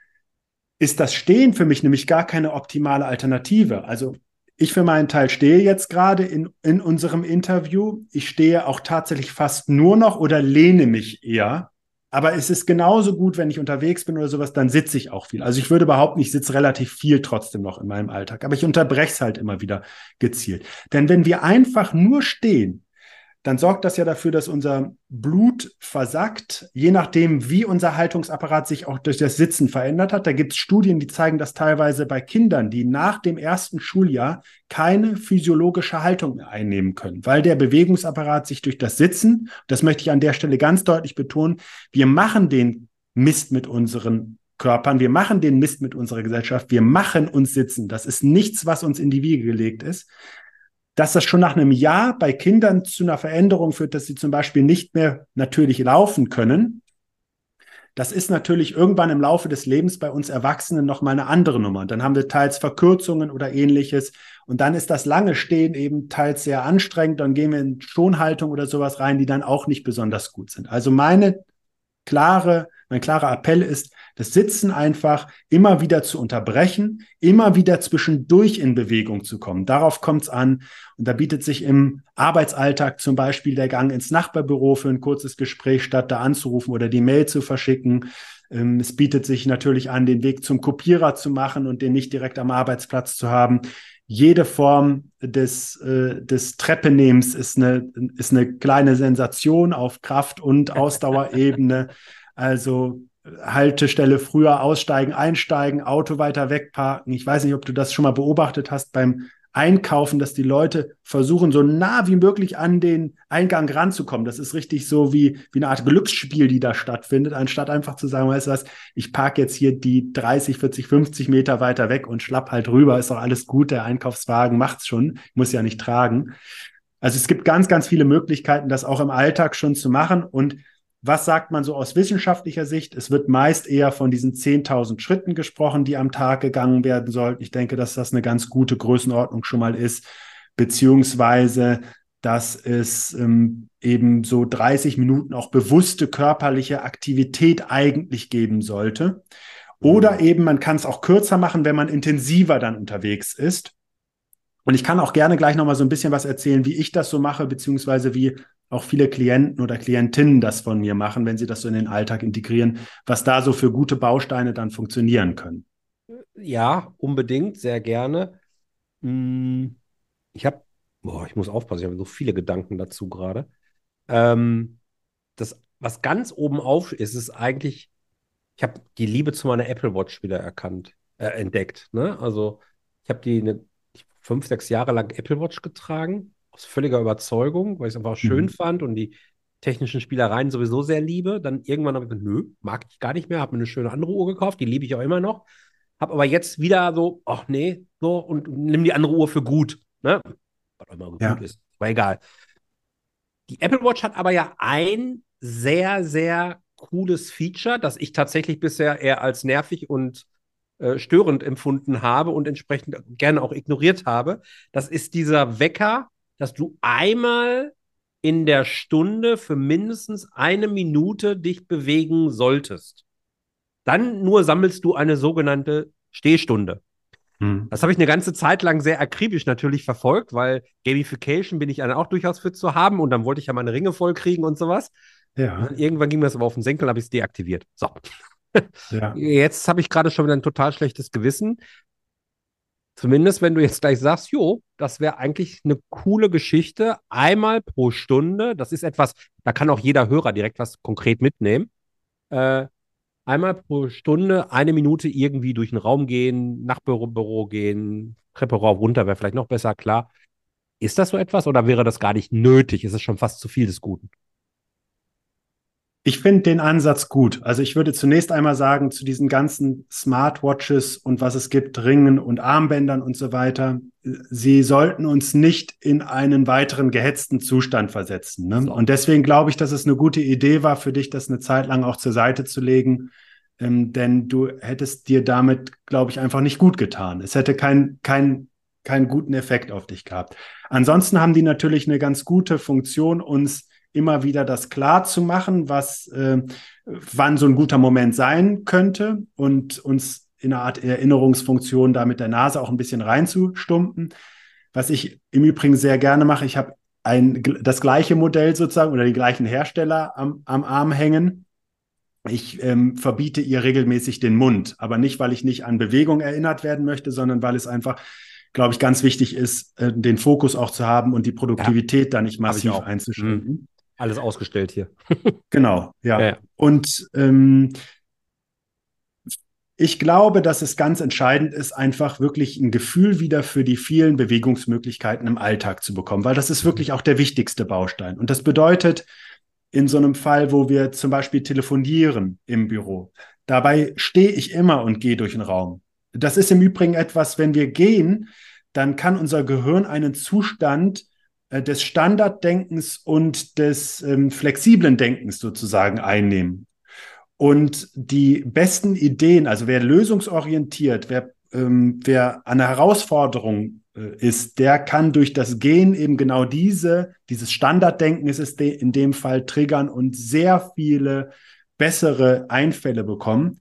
ist das Stehen für mich nämlich gar keine optimale Alternative. Also ich für meinen Teil stehe jetzt gerade in, in unserem Interview. Ich stehe auch tatsächlich fast nur noch oder lehne mich eher Aber es ist genauso gut, wenn ich unterwegs bin oder sowas, dann sitze ich auch viel. Also ich würde behaupten, ich sitze relativ viel trotzdem noch in meinem Alltag. Aber ich unterbreche es halt immer wieder gezielt. Denn wenn wir einfach nur stehen, dann sorgt das ja dafür, dass unser Blut versackt, je nachdem, wie unser Haltungsapparat sich auch durch das Sitzen verändert hat. Da gibt es Studien, die zeigen, dass teilweise bei Kindern, die nach dem ersten Schuljahr keine physiologische Haltung mehr einnehmen können, weil der Bewegungsapparat sich durch das Sitzen, das möchte ich an der Stelle ganz deutlich betonen, wir machen den Mist mit unseren Körpern, wir machen den Mist mit unserer Gesellschaft, wir machen uns sitzen. Das ist nichts, was uns in die Wiege gelegt ist dass das schon nach einem Jahr bei Kindern zu einer Veränderung führt, dass sie zum Beispiel nicht mehr natürlich laufen können. Das ist natürlich irgendwann im Laufe des Lebens bei uns Erwachsenen nochmal eine andere Nummer. Dann haben wir teils Verkürzungen oder ähnliches. Und dann ist das lange Stehen eben teils sehr anstrengend. Dann gehen wir in Schonhaltung oder sowas rein, die dann auch nicht besonders gut sind. Also meine klare, mein klarer Appell ist, das Sitzen einfach immer wieder zu unterbrechen, immer wieder zwischendurch in Bewegung zu kommen. Darauf kommt es an. Und da bietet sich im Arbeitsalltag zum Beispiel der Gang ins Nachbarbüro für ein kurzes Gespräch statt da anzurufen oder die Mail zu verschicken. Ähm, es bietet sich natürlich an, den Weg zum Kopierer zu machen und den nicht direkt am Arbeitsplatz zu haben jede Form des, äh, des Treppenehmens ist eine, ist eine kleine Sensation auf Kraft- und *laughs* Ausdauerebene. Also Haltestelle früher aussteigen, einsteigen, Auto weiter wegparken. Ich weiß nicht, ob du das schon mal beobachtet hast beim Einkaufen, dass die Leute versuchen, so nah wie möglich an den Eingang ranzukommen. Das ist richtig so wie, wie eine Art Glücksspiel, die da stattfindet, anstatt einfach zu sagen, weißt du was, ich parke jetzt hier die 30, 40, 50 Meter weiter weg und schlapp halt rüber, ist doch alles gut, der Einkaufswagen macht's schon, ich muss ja nicht tragen. Also es gibt ganz, ganz viele Möglichkeiten, das auch im Alltag schon zu machen und was sagt man so aus wissenschaftlicher Sicht? Es wird meist eher von diesen 10.000 Schritten gesprochen, die am Tag gegangen werden sollten. Ich denke, dass das eine ganz gute Größenordnung schon mal ist, beziehungsweise dass es ähm, eben so 30 Minuten auch bewusste körperliche Aktivität eigentlich geben sollte. Oder mhm. eben, man kann es auch kürzer machen, wenn man intensiver dann unterwegs ist. Und ich kann auch gerne gleich nochmal so ein bisschen was erzählen, wie ich das so mache, beziehungsweise wie auch viele Klienten oder Klientinnen das von mir machen, wenn sie das so in den Alltag integrieren, was da so für gute Bausteine dann funktionieren können. Ja, unbedingt, sehr gerne. Hm, ich habe, ich muss aufpassen, ich habe so viele Gedanken dazu gerade. Ähm, das, was ganz oben auf ist, ist eigentlich, ich habe die Liebe zu meiner Apple Watch wieder erkannt, äh, entdeckt. Ne? Also ich habe die eine, fünf, sechs Jahre lang Apple Watch getragen aus völliger Überzeugung, weil ich es einfach schön mhm. fand und die technischen Spielereien sowieso sehr liebe. Dann irgendwann habe ich gesagt, nö, mag ich gar nicht mehr, habe mir eine schöne andere Uhr gekauft, die liebe ich auch immer noch. Habe aber jetzt wieder so, ach nee, so und nimm die andere Uhr für gut. Ne? Was auch immer ja. gut ist, war egal. Die Apple Watch hat aber ja ein sehr, sehr cooles Feature, das ich tatsächlich bisher eher als nervig und äh, störend empfunden habe und entsprechend gerne auch ignoriert habe. Das ist dieser Wecker, dass du einmal in der Stunde für mindestens eine Minute dich bewegen solltest. Dann nur sammelst du eine sogenannte Stehstunde. Hm. Das habe ich eine ganze Zeit lang sehr akribisch natürlich verfolgt, weil Gamification bin ich dann auch durchaus für zu haben und dann wollte ich ja meine Ringe voll kriegen und sowas. Ja. Und irgendwann ging mir das aber auf den Senkel, habe ich es deaktiviert. So. Ja. Jetzt habe ich gerade schon wieder ein total schlechtes Gewissen, Zumindest, wenn du jetzt gleich sagst, jo, das wäre eigentlich eine coole Geschichte, einmal pro Stunde. Das ist etwas, da kann auch jeder Hörer direkt was konkret mitnehmen. Äh, einmal pro Stunde eine Minute irgendwie durch den Raum gehen, Nachbüro Büro gehen, Treppe rauf, runter wäre vielleicht noch besser, klar. Ist das so etwas oder wäre das gar nicht nötig? Ist es schon fast zu viel des Guten? Ich finde den Ansatz gut. Also ich würde zunächst einmal sagen, zu diesen ganzen Smartwatches und was es gibt, Ringen und Armbändern und so weiter, sie sollten uns nicht in einen weiteren gehetzten Zustand versetzen. Ne? So. Und deswegen glaube ich, dass es eine gute Idee war für dich, das eine Zeit lang auch zur Seite zu legen. Ähm, denn du hättest dir damit, glaube ich, einfach nicht gut getan. Es hätte keinen kein, keinen guten Effekt auf dich gehabt. Ansonsten haben die natürlich eine ganz gute Funktion, uns immer wieder das klar zu machen, was, äh, wann so ein guter Moment sein könnte und uns in einer Art Erinnerungsfunktion da mit der Nase auch ein bisschen reinzustumpen. Was ich im Übrigen sehr gerne mache, ich habe ein, das gleiche Modell sozusagen oder den gleichen Hersteller am, am Arm hängen. ich ähm, verbiete ihr regelmäßig den Mund, aber nicht, weil ich nicht an Bewegung erinnert werden möchte, sondern weil es einfach, glaube ich, ganz wichtig ist, äh, den Fokus auch zu haben und die Produktivität ja. da nicht massiv einzuschränken. Mhm. Alles ausgestellt hier. genau, ja. ja. Und ähm, ich glaube, dass es ganz entscheidend ist, einfach wirklich ein Gefühl wieder für die vielen Bewegungsmöglichkeiten im Alltag zu bekommen, weil das ist wirklich auch der wichtigste Baustein. Und das bedeutet, in so einem Fall, wo wir zum Beispiel telefonieren im Büro, dabei stehe ich immer und gehe durch den Raum. Das ist im Übrigen etwas, wenn wir gehen, dann kann unser Gehirn einen Zustand des Standarddenkens und des ähm, flexiblen Denkens sozusagen einnehmen. Und die besten Ideen, also wer lösungsorientiert, wer, ähm, wer an einer Herausforderung äh, ist, der kann durch das Gehen eben genau diese, dieses Standarddenken ist es de in dem Fall triggern und sehr viele bessere Einfälle bekommen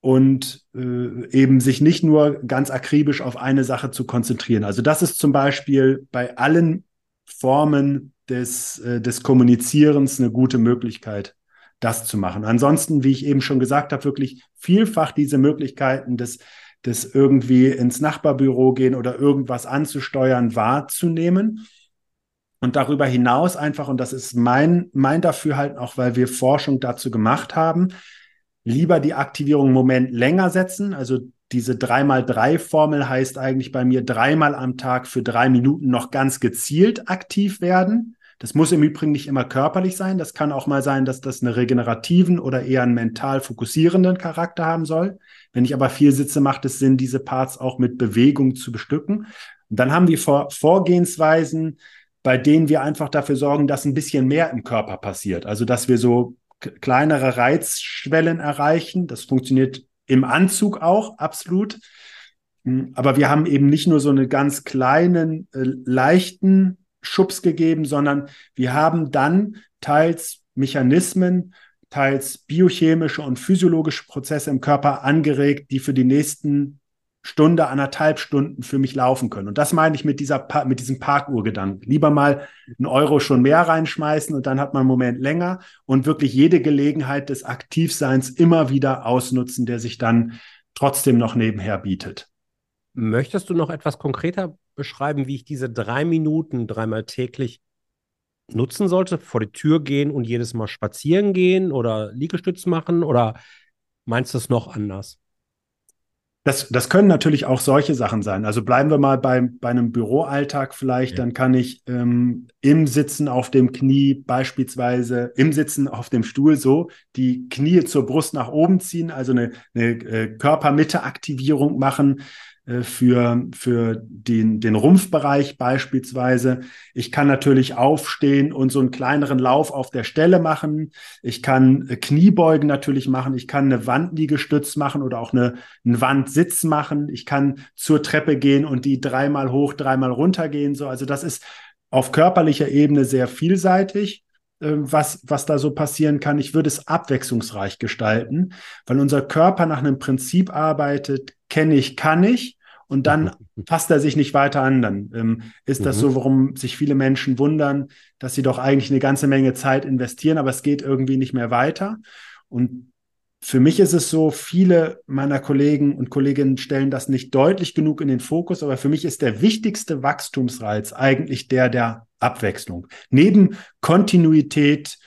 und äh, eben sich nicht nur ganz akribisch auf eine Sache zu konzentrieren. Also das ist zum Beispiel bei allen Formen des, äh, des Kommunizierens eine gute Möglichkeit, das zu machen. Ansonsten, wie ich eben schon gesagt habe, wirklich vielfach diese Möglichkeiten des, des irgendwie ins Nachbarbüro gehen oder irgendwas anzusteuern wahrzunehmen. Und darüber hinaus einfach, und das ist mein, mein Dafürhalten auch, weil wir Forschung dazu gemacht haben, lieber die Aktivierung einen Moment länger setzen. Also diese 3x3-Formel heißt eigentlich bei mir dreimal am Tag für drei Minuten noch ganz gezielt aktiv werden. Das muss im Übrigen nicht immer körperlich sein. Das kann auch mal sein, dass das einen regenerativen oder eher einen mental fokussierenden Charakter haben soll. Wenn ich aber viel sitze, macht es Sinn, diese Parts auch mit Bewegung zu bestücken. Und dann haben wir Vor Vorgehensweisen, bei denen wir einfach dafür sorgen, dass ein bisschen mehr im Körper passiert. Also, dass wir so kleinere Reizschwellen erreichen. Das funktioniert im Anzug auch absolut. Hm, aber wir haben eben nicht nur so eine ganz kleinen, äh, leichten Schubs gegeben, sondern wir haben dann teils Mechanismen, teils biochemische und physiologische Prozesse im Körper angeregt, die für die nächsten Stunde, anderthalb Stunden für mich laufen können. Und das meine ich mit, dieser, mit diesem Parkuhrgedanken. Lieber mal einen Euro schon mehr reinschmeißen und dann hat man einen Moment länger und wirklich jede Gelegenheit des Aktivseins immer wieder ausnutzen, der sich dann trotzdem noch nebenher bietet. Möchtest du noch etwas konkreter beschreiben, wie ich diese drei Minuten dreimal täglich nutzen sollte? Vor die Tür gehen und jedes Mal spazieren gehen oder Liegestütz machen? Oder meinst du es noch anders? Das, das können natürlich auch solche Sachen sein. Also bleiben wir mal bei, bei einem Büroalltag vielleicht, ja. dann kann ich ähm, im Sitzen auf dem Knie beispielsweise, im Sitzen auf dem Stuhl so die Knie zur Brust nach oben ziehen, also eine, eine äh, Körpermitte-Aktivierung machen. Äh, für, für den, den Rumpfbereich beispielsweise. Ich kann natürlich aufstehen und so einen kleineren Lauf auf der Stelle machen. Ich kann äh, Kniebeugen natürlich machen. Ich kann eine Wandliegestütz machen oder auch eine, einen Wandsitz machen. Ich kann zur Treppe gehen und die dreimal hoch, dreimal runter gehen. So, also das ist auf körperlicher Ebene sehr vielseitig äh, was, was da so passieren kann. Ich würde es abwechslungsreich gestalten, weil unser Körper nach einem Prinzip arbeitet, kenne ich, kann ich und dann passt er sich nicht weiter an. Dann ähm, ist das mhm. so, warum sich viele Menschen wundern, dass sie doch eigentlich eine ganze Menge Zeit investieren, aber es geht irgendwie nicht mehr weiter. Und für mich ist es so, viele meiner Kollegen und Kolleginnen stellen das nicht deutlich genug in den Fokus, aber für mich ist der wichtigste Wachstumsreiz eigentlich der der Abwechslung. Neben Kontinuität,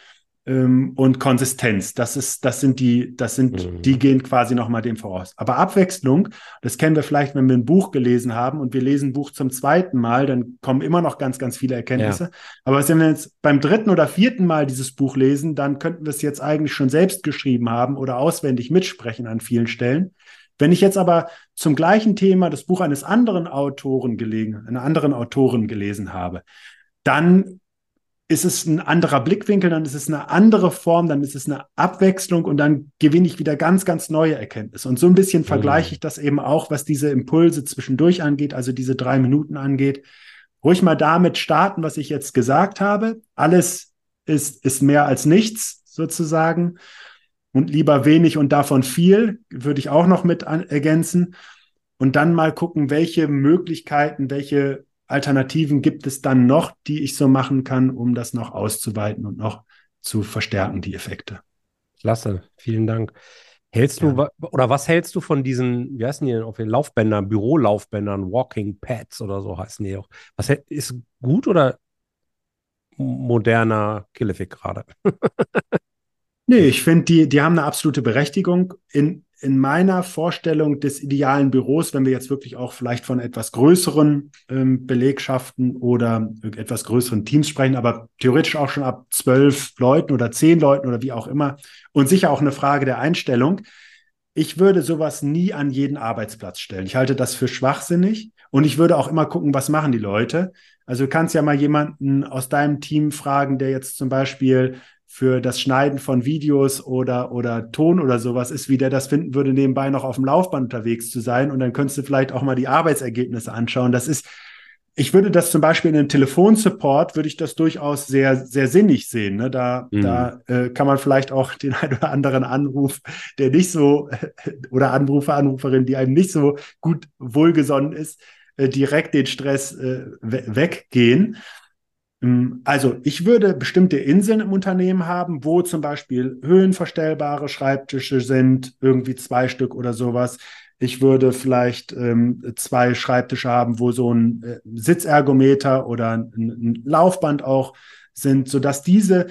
ähm, und Konsistenz. Das ist, das sind die, das sind, mhm. die gehen quasi nochmal dem voraus. Aber Abwechslung, das kennen wir vielleicht, wenn wir ein Buch gelesen haben und wir lesen ein Buch zum zweiten Mal, dann kommen immer noch ganz, ganz viele Erkenntnisse. Ja. Aber wenn wir jetzt beim dritten oder vierten Mal dieses Buch lesen, dann könnten wir es jetzt eigentlich schon selbst geschrieben haben oder auswendig mitsprechen an vielen Stellen. Wenn ich jetzt aber zum gleichen Thema das Buch eines anderen Autoren gelegen, einer anderen Autorin gelesen habe, dann ist es ein anderer Blickwinkel, dann ist es eine andere Form, dann ist es eine Abwechslung und dann gewinne ich wieder ganz, ganz neue Erkenntnisse. Und so ein bisschen vergleiche ich das eben auch, was diese Impulse zwischendurch angeht, also diese drei Minuten angeht. Ruhig mal damit starten, was ich jetzt gesagt habe. Alles ist, ist mehr als nichts sozusagen. Und lieber wenig und davon viel, würde ich auch noch mit ergänzen. Und dann mal gucken, welche Möglichkeiten, welche Alternativen gibt es dann noch, die ich so machen kann, um das noch auszuweiten und noch zu verstärken, die Effekte? Klasse, vielen Dank. Hältst du, ja. oder was hältst du von diesen, wie heißen die denn auf den Laufbändern, Bürolaufbändern, Walking Pads oder so heißen die auch? Was ist gut oder moderner Killefick gerade? *laughs* nee, ich finde, die, die haben eine absolute Berechtigung. In, in meiner Vorstellung des idealen Büros, wenn wir jetzt wirklich auch vielleicht von etwas größeren ähm, Belegschaften oder etwas größeren Teams sprechen, aber theoretisch auch schon ab zwölf Leuten oder zehn Leuten oder wie auch immer und sicher auch eine Frage der Einstellung. Ich würde sowas nie an jeden Arbeitsplatz stellen. Ich halte das für schwachsinnig und ich würde auch immer gucken, was machen die Leute. Also du kannst ja mal jemanden aus deinem Team fragen, der jetzt zum Beispiel für das Schneiden von Videos oder, oder Ton oder sowas ist, wie der das finden würde, nebenbei noch auf dem Laufband unterwegs zu sein. Und dann könntest du vielleicht auch mal die Arbeitsergebnisse anschauen. Das ist, ich würde das zum Beispiel in einem Telefonsupport, würde ich das durchaus sehr, sehr sinnig sehen. Ne? Da, mhm. da äh, kann man vielleicht auch den *laughs* einen oder anderen Anruf, der nicht so, *laughs* oder Anrufer, Anruferin, die einem nicht so gut wohlgesonnen ist, äh, direkt den Stress äh, weggehen. Ähm, also ich würde bestimmte Inseln im Unternehmen haben, wo zum Beispiel höhenverstellbare Schreibtische sind, irgendwie zwei Stück oder sowas. Ich würde vielleicht ähm, zwei Schreibtische haben, wo so ein äh, Sitzergometer oder ein, ein, Laufband auch sind, sodass diese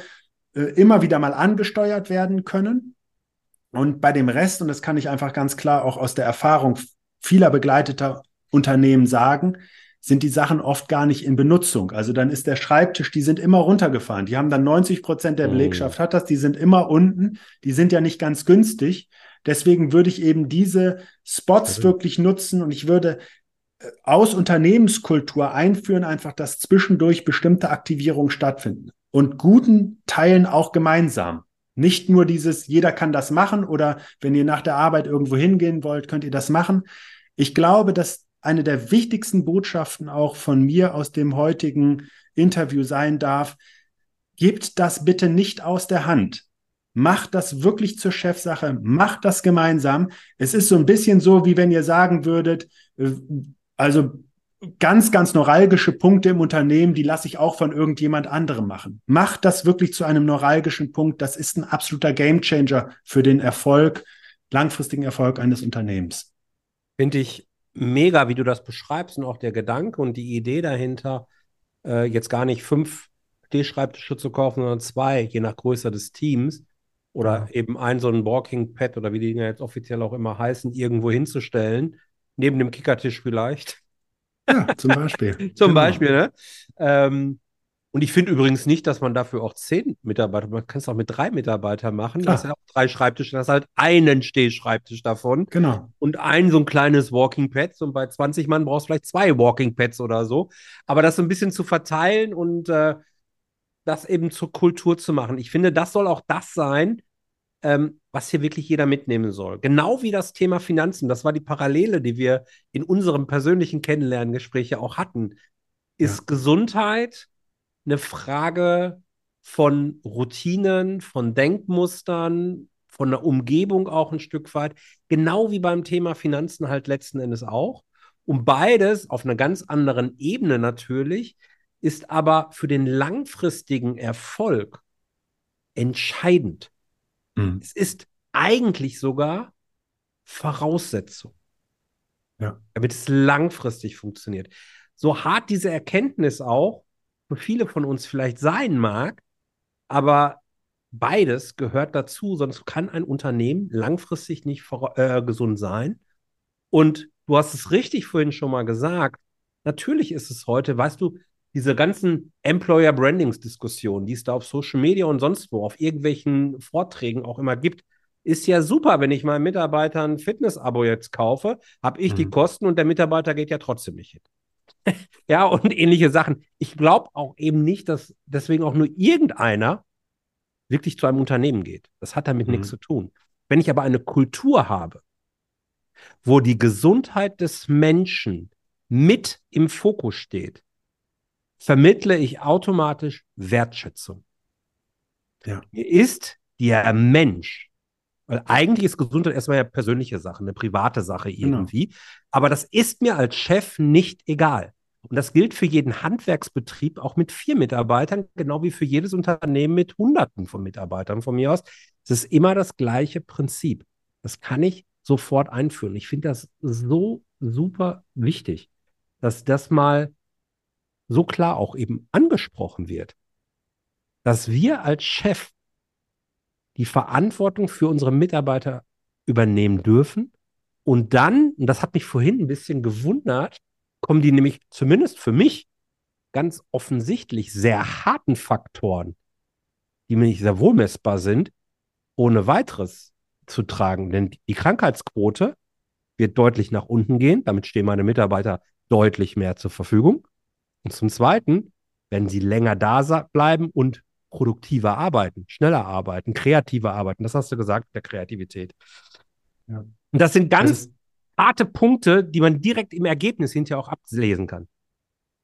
äh, immer wieder mal angesteuert werden können. Und bei dem Rest, und das kann ich einfach ganz klar auch aus der Erfahrung vieler begleiteter Unternehmen sagen, sind die Sachen oft gar nicht in Benutzung. Also dann ist der Schreibtisch, die sind immer runtergefahren. Die haben dann 90 Prozent der oh. Belegschaft hat das, die sind immer unten. Die sind ja nicht ganz günstig. Deswegen würde ich eben diese Spots wirklich nutzen und ich würde äh, aus Unternehmenskultur einführen, einfach, dass zwischendurch bestimmte Aktivierungen stattfinden und guten Teilen auch gemeinsam. Nicht nur dieses, jeder kann das machen oder wenn ihr nach der Arbeit irgendwo hingehen wollt, könnt ihr das machen. Ich glaube, dass eine der wichtigsten Botschaften auch von mir aus dem heutigen Interview sein darf, gebt das bitte nicht aus der Hand. Macht das wirklich zur Chefsache, macht das gemeinsam. Es ist so ein bisschen so, wie wenn ihr sagen würdet, äh, also ganz, ganz neuralgische Punkte im Unternehmen, die lasse ich auch von irgendjemand anderem machen. Macht das wirklich zu einem neuralgischen Punkt. Das ist ein absoluter Gamechanger für den Erfolg, langfristigen Erfolg eines Unternehmens. Finde ich mega, wie du das beschreibst und auch der Gedanke und die Idee dahinter, äh, jetzt gar nicht fünf D-Schreibtische zu kaufen, sondern zwei, je nach Größe des Teams. Oder ja. eben ein so ein Walking Pad oder wie die Dinger jetzt offiziell auch immer heißen, irgendwo hinzustellen, neben dem Kickertisch vielleicht. Ja, zum Beispiel. *laughs* zum genau. Beispiel, ne? Ähm, und ich finde übrigens nicht, dass man dafür auch zehn Mitarbeiter, man kann es auch mit drei Mitarbeitern machen. Klar. Das sind auch drei Schreibtische, das ist halt einen Stehschreibtisch davon. Genau. Und ein so ein kleines Walking Pad. Und bei 20 Mann brauchst du vielleicht zwei Walking Pads oder so. Aber das so ein bisschen zu verteilen und äh, das eben zur Kultur zu machen. Ich finde, das soll auch das sein, ähm, was hier wirklich jeder mitnehmen soll. Genau wie das Thema Finanzen. Das war die Parallele, die wir in unserem persönlichen Kennenlerngespräch ja auch hatten. Ist ja. Gesundheit eine Frage von Routinen, von Denkmustern, von der Umgebung auch ein Stück weit, genau wie beim Thema Finanzen halt letzten Endes auch. Und beides auf einer ganz anderen Ebene natürlich, ist aber für den langfristigen Erfolg entscheidend. Mhm. Es ist eigentlich sogar Voraussetzung, ja. damit es langfristig funktioniert. So hart diese Erkenntnis auch für viele von uns vielleicht sein mag, aber beides gehört dazu, sonst kann ein Unternehmen langfristig nicht äh, gesund sein. Und du hast es richtig vorhin schon mal gesagt, natürlich ist es heute, weißt du, diese ganzen Employer Brandings Diskussionen, die es da auf Social Media und sonst wo, auf irgendwelchen Vorträgen auch immer gibt, ist ja super, wenn ich meinen Mitarbeitern ein Fitness-Abo jetzt kaufe, habe ich mhm. die Kosten und der Mitarbeiter geht ja trotzdem nicht hin. *laughs* ja, und ähnliche Sachen. Ich glaube auch eben nicht, dass deswegen auch nur irgendeiner wirklich zu einem Unternehmen geht. Das hat damit mhm. nichts zu tun. Wenn ich aber eine Kultur habe, wo die Gesundheit des Menschen mit im Fokus steht, vermittle ich automatisch Wertschätzung. Ja. Mir ist der Mensch, weil eigentlich ist Gesundheit erstmal ja persönliche Sache, eine private Sache genau. irgendwie, genau. aber das ist mir als Chef nicht egal. Und das gilt für jeden Handwerksbetrieb auch mit vier Mitarbeitern, genau wie für jedes Unternehmen mit Hunderten von Mitarbeitern von mir aus. Es ist immer das gleiche Prinzip. Das kann ich sofort einführen. Ich finde das so super wichtig, dass das mal so klar auch eben angesprochen wird, dass wir als Chef die Verantwortung für unsere Mitarbeiter übernehmen dürfen. Und dann, und das hat mich vorhin ein bisschen gewundert, kommen die nämlich zumindest für mich ganz offensichtlich sehr harten Faktoren, die mir nicht sehr wohl messbar sind, ohne weiteres zu tragen. Denn die Krankheitsquote wird deutlich nach unten gehen. Damit stehen meine Mitarbeiter deutlich mehr zur Verfügung. Und zum Zweiten, wenn sie länger da bleiben und produktiver arbeiten, schneller arbeiten, kreativer arbeiten. Das hast du gesagt, der Kreativität. Ja. Und das sind ganz das harte Punkte, die man direkt im Ergebnis hinterher auch ablesen kann.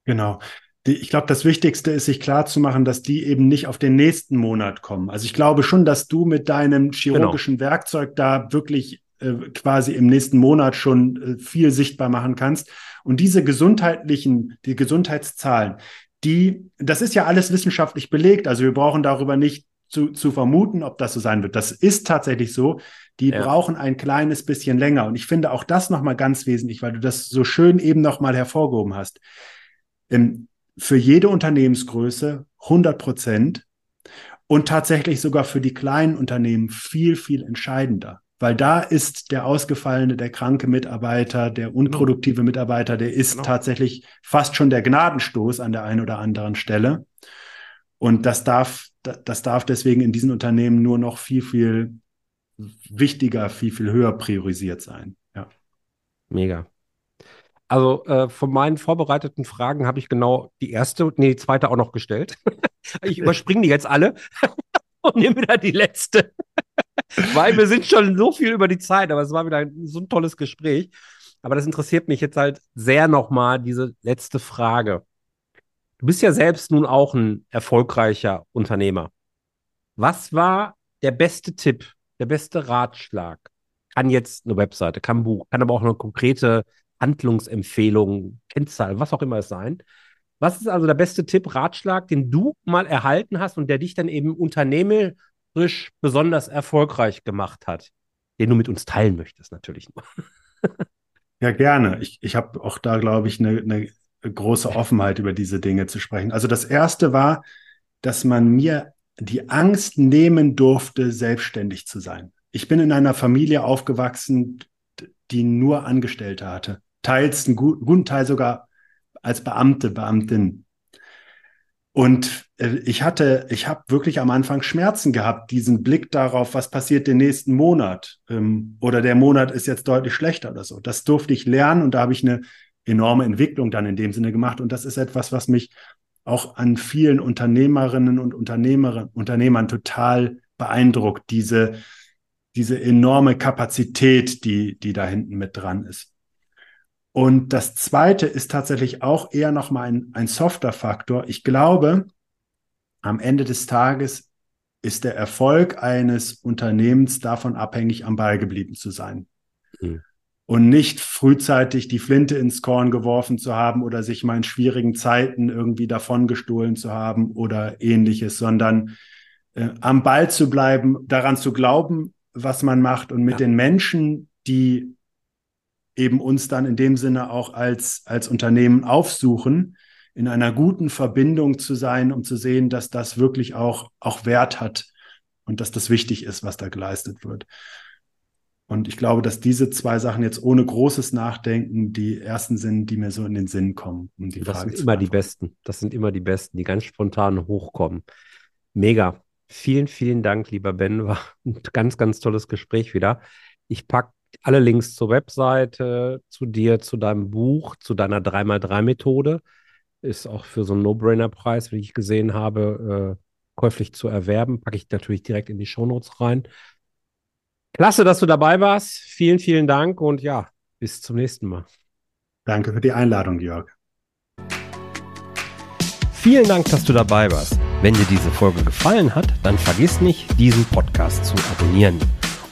Genau. ich glaube, das Wichtigste ist, sich klarzumachen, dass die eben nicht auf den nächsten Monat kommen. Also ich glaube schon, dass du mit deinem chirurgischen genau. Werkzeug da wirklich äh, quasi im nächsten Monat schon äh, viel sichtbar machen kannst. Und diese gesundheitlichen, die Gesundheitszahlen, die, das ist ja alles wissenschaftlich belegt. Also wir brauchen darüber nicht zu, zu vermuten, ob das so sein wird. Das ist tatsächlich so. Die ja. brauchen ein kleines bisschen länger. Und ich finde auch das nochmal ganz wesentlich, weil du das so schön eben nochmal hervorgehoben hast. Ähm, für jede Unternehmensgröße 100 Prozent und tatsächlich sogar für die kleinen Unternehmen viel, viel entscheidender. Weil da ist der ausgefallene, der kranke Mitarbeiter, der genau. unproduktive Mitarbeiter, der ist genau. tatsächlich fast schon der Gnadenstoß an der einen oder anderen Stelle. Und das darf, das darf deswegen in diesen Unternehmen nur noch viel, viel wichtiger, viel, viel höher priorisiert sein. Ja. Mega. Also äh, von meinen vorbereiteten Fragen habe ich genau die erste, nee, die zweite auch noch gestellt. *laughs* ich überspringe die jetzt alle *laughs* und nehme wieder die letzte. Weil wir sind schon so viel über die Zeit, aber es war wieder so ein tolles Gespräch. Aber das interessiert mich jetzt halt sehr nochmal, diese letzte Frage. Du bist ja selbst nun auch ein erfolgreicher Unternehmer. Was war der beste Tipp, der beste Ratschlag? Kann jetzt eine Webseite, kann ein Buch, kann aber auch eine konkrete Handlungsempfehlung, Kennzahl, was auch immer es sein. Was ist also der beste Tipp, Ratschlag, den du mal erhalten hast und der dich dann eben unternehmerisch besonders erfolgreich gemacht hat, den du mit uns teilen möchtest, natürlich? *laughs* Ja, gerne. Ich, ich habe auch da, glaube ich, eine, eine große Offenheit über diese Dinge zu sprechen. Also das erste war, dass man mir die Angst nehmen durfte, selbstständig zu sein. Ich bin in einer Familie aufgewachsen, die nur Angestellte hatte. Teils einen guten Teil sogar als Beamte, Beamtin. Und äh, ich hatte, ich habe wirklich am Anfang Schmerzen gehabt, diesen Blick darauf, was passiert den nächsten Monat ähm, oder der Monat ist jetzt deutlich schlechter oder so. Das durfte ich lernen und da habe ich eine enorme Entwicklung dann in dem Sinne gemacht. Und das ist etwas, was mich auch an vielen Unternehmerinnen und Unternehmer, Unternehmern total beeindruckt, diese, diese enorme Kapazität, die, die da hinten mit dran ist. Und das zweite ist tatsächlich auch eher nochmal ein, ein softer Faktor. Ich glaube, am Ende des Tages ist der Erfolg eines Unternehmens davon abhängig, am Ball geblieben zu sein. Mhm und nicht frühzeitig die Flinte ins Korn geworfen zu haben oder sich mal in schwierigen Zeiten irgendwie davon gestohlen zu haben oder ähnliches, sondern äh, am Ball zu bleiben, daran zu glauben, was man macht und mit ja. den Menschen, die eben uns dann in dem Sinne auch als, als Unternehmen aufsuchen, in einer guten Verbindung zu sein, um zu sehen, dass das wirklich auch, auch Wert hat und dass das wichtig ist, was da geleistet wird. Und ich glaube, dass diese zwei Sachen jetzt ohne großes Nachdenken die ersten sind, die mir so in den Sinn kommen. Um die das Frage sind immer die besten. Das sind immer die besten, die ganz spontan hochkommen. Mega. Vielen, vielen Dank, lieber Ben. War *laughs* ein ganz, ganz tolles Gespräch wieder. Ich packe alle Links zur Webseite, zu dir, zu deinem Buch, zu deiner 3x3-Methode. Ist auch für so einen No-Brainer-Preis, wie ich gesehen habe, äh, käuflich zu erwerben. Packe ich natürlich direkt in die Shownotes rein. Klasse, dass du dabei warst. Vielen, vielen Dank und ja, bis zum nächsten Mal. Danke für die Einladung, Jörg. Vielen Dank, dass du dabei warst. Wenn dir diese Folge gefallen hat, dann vergiss nicht, diesen Podcast zu abonnieren.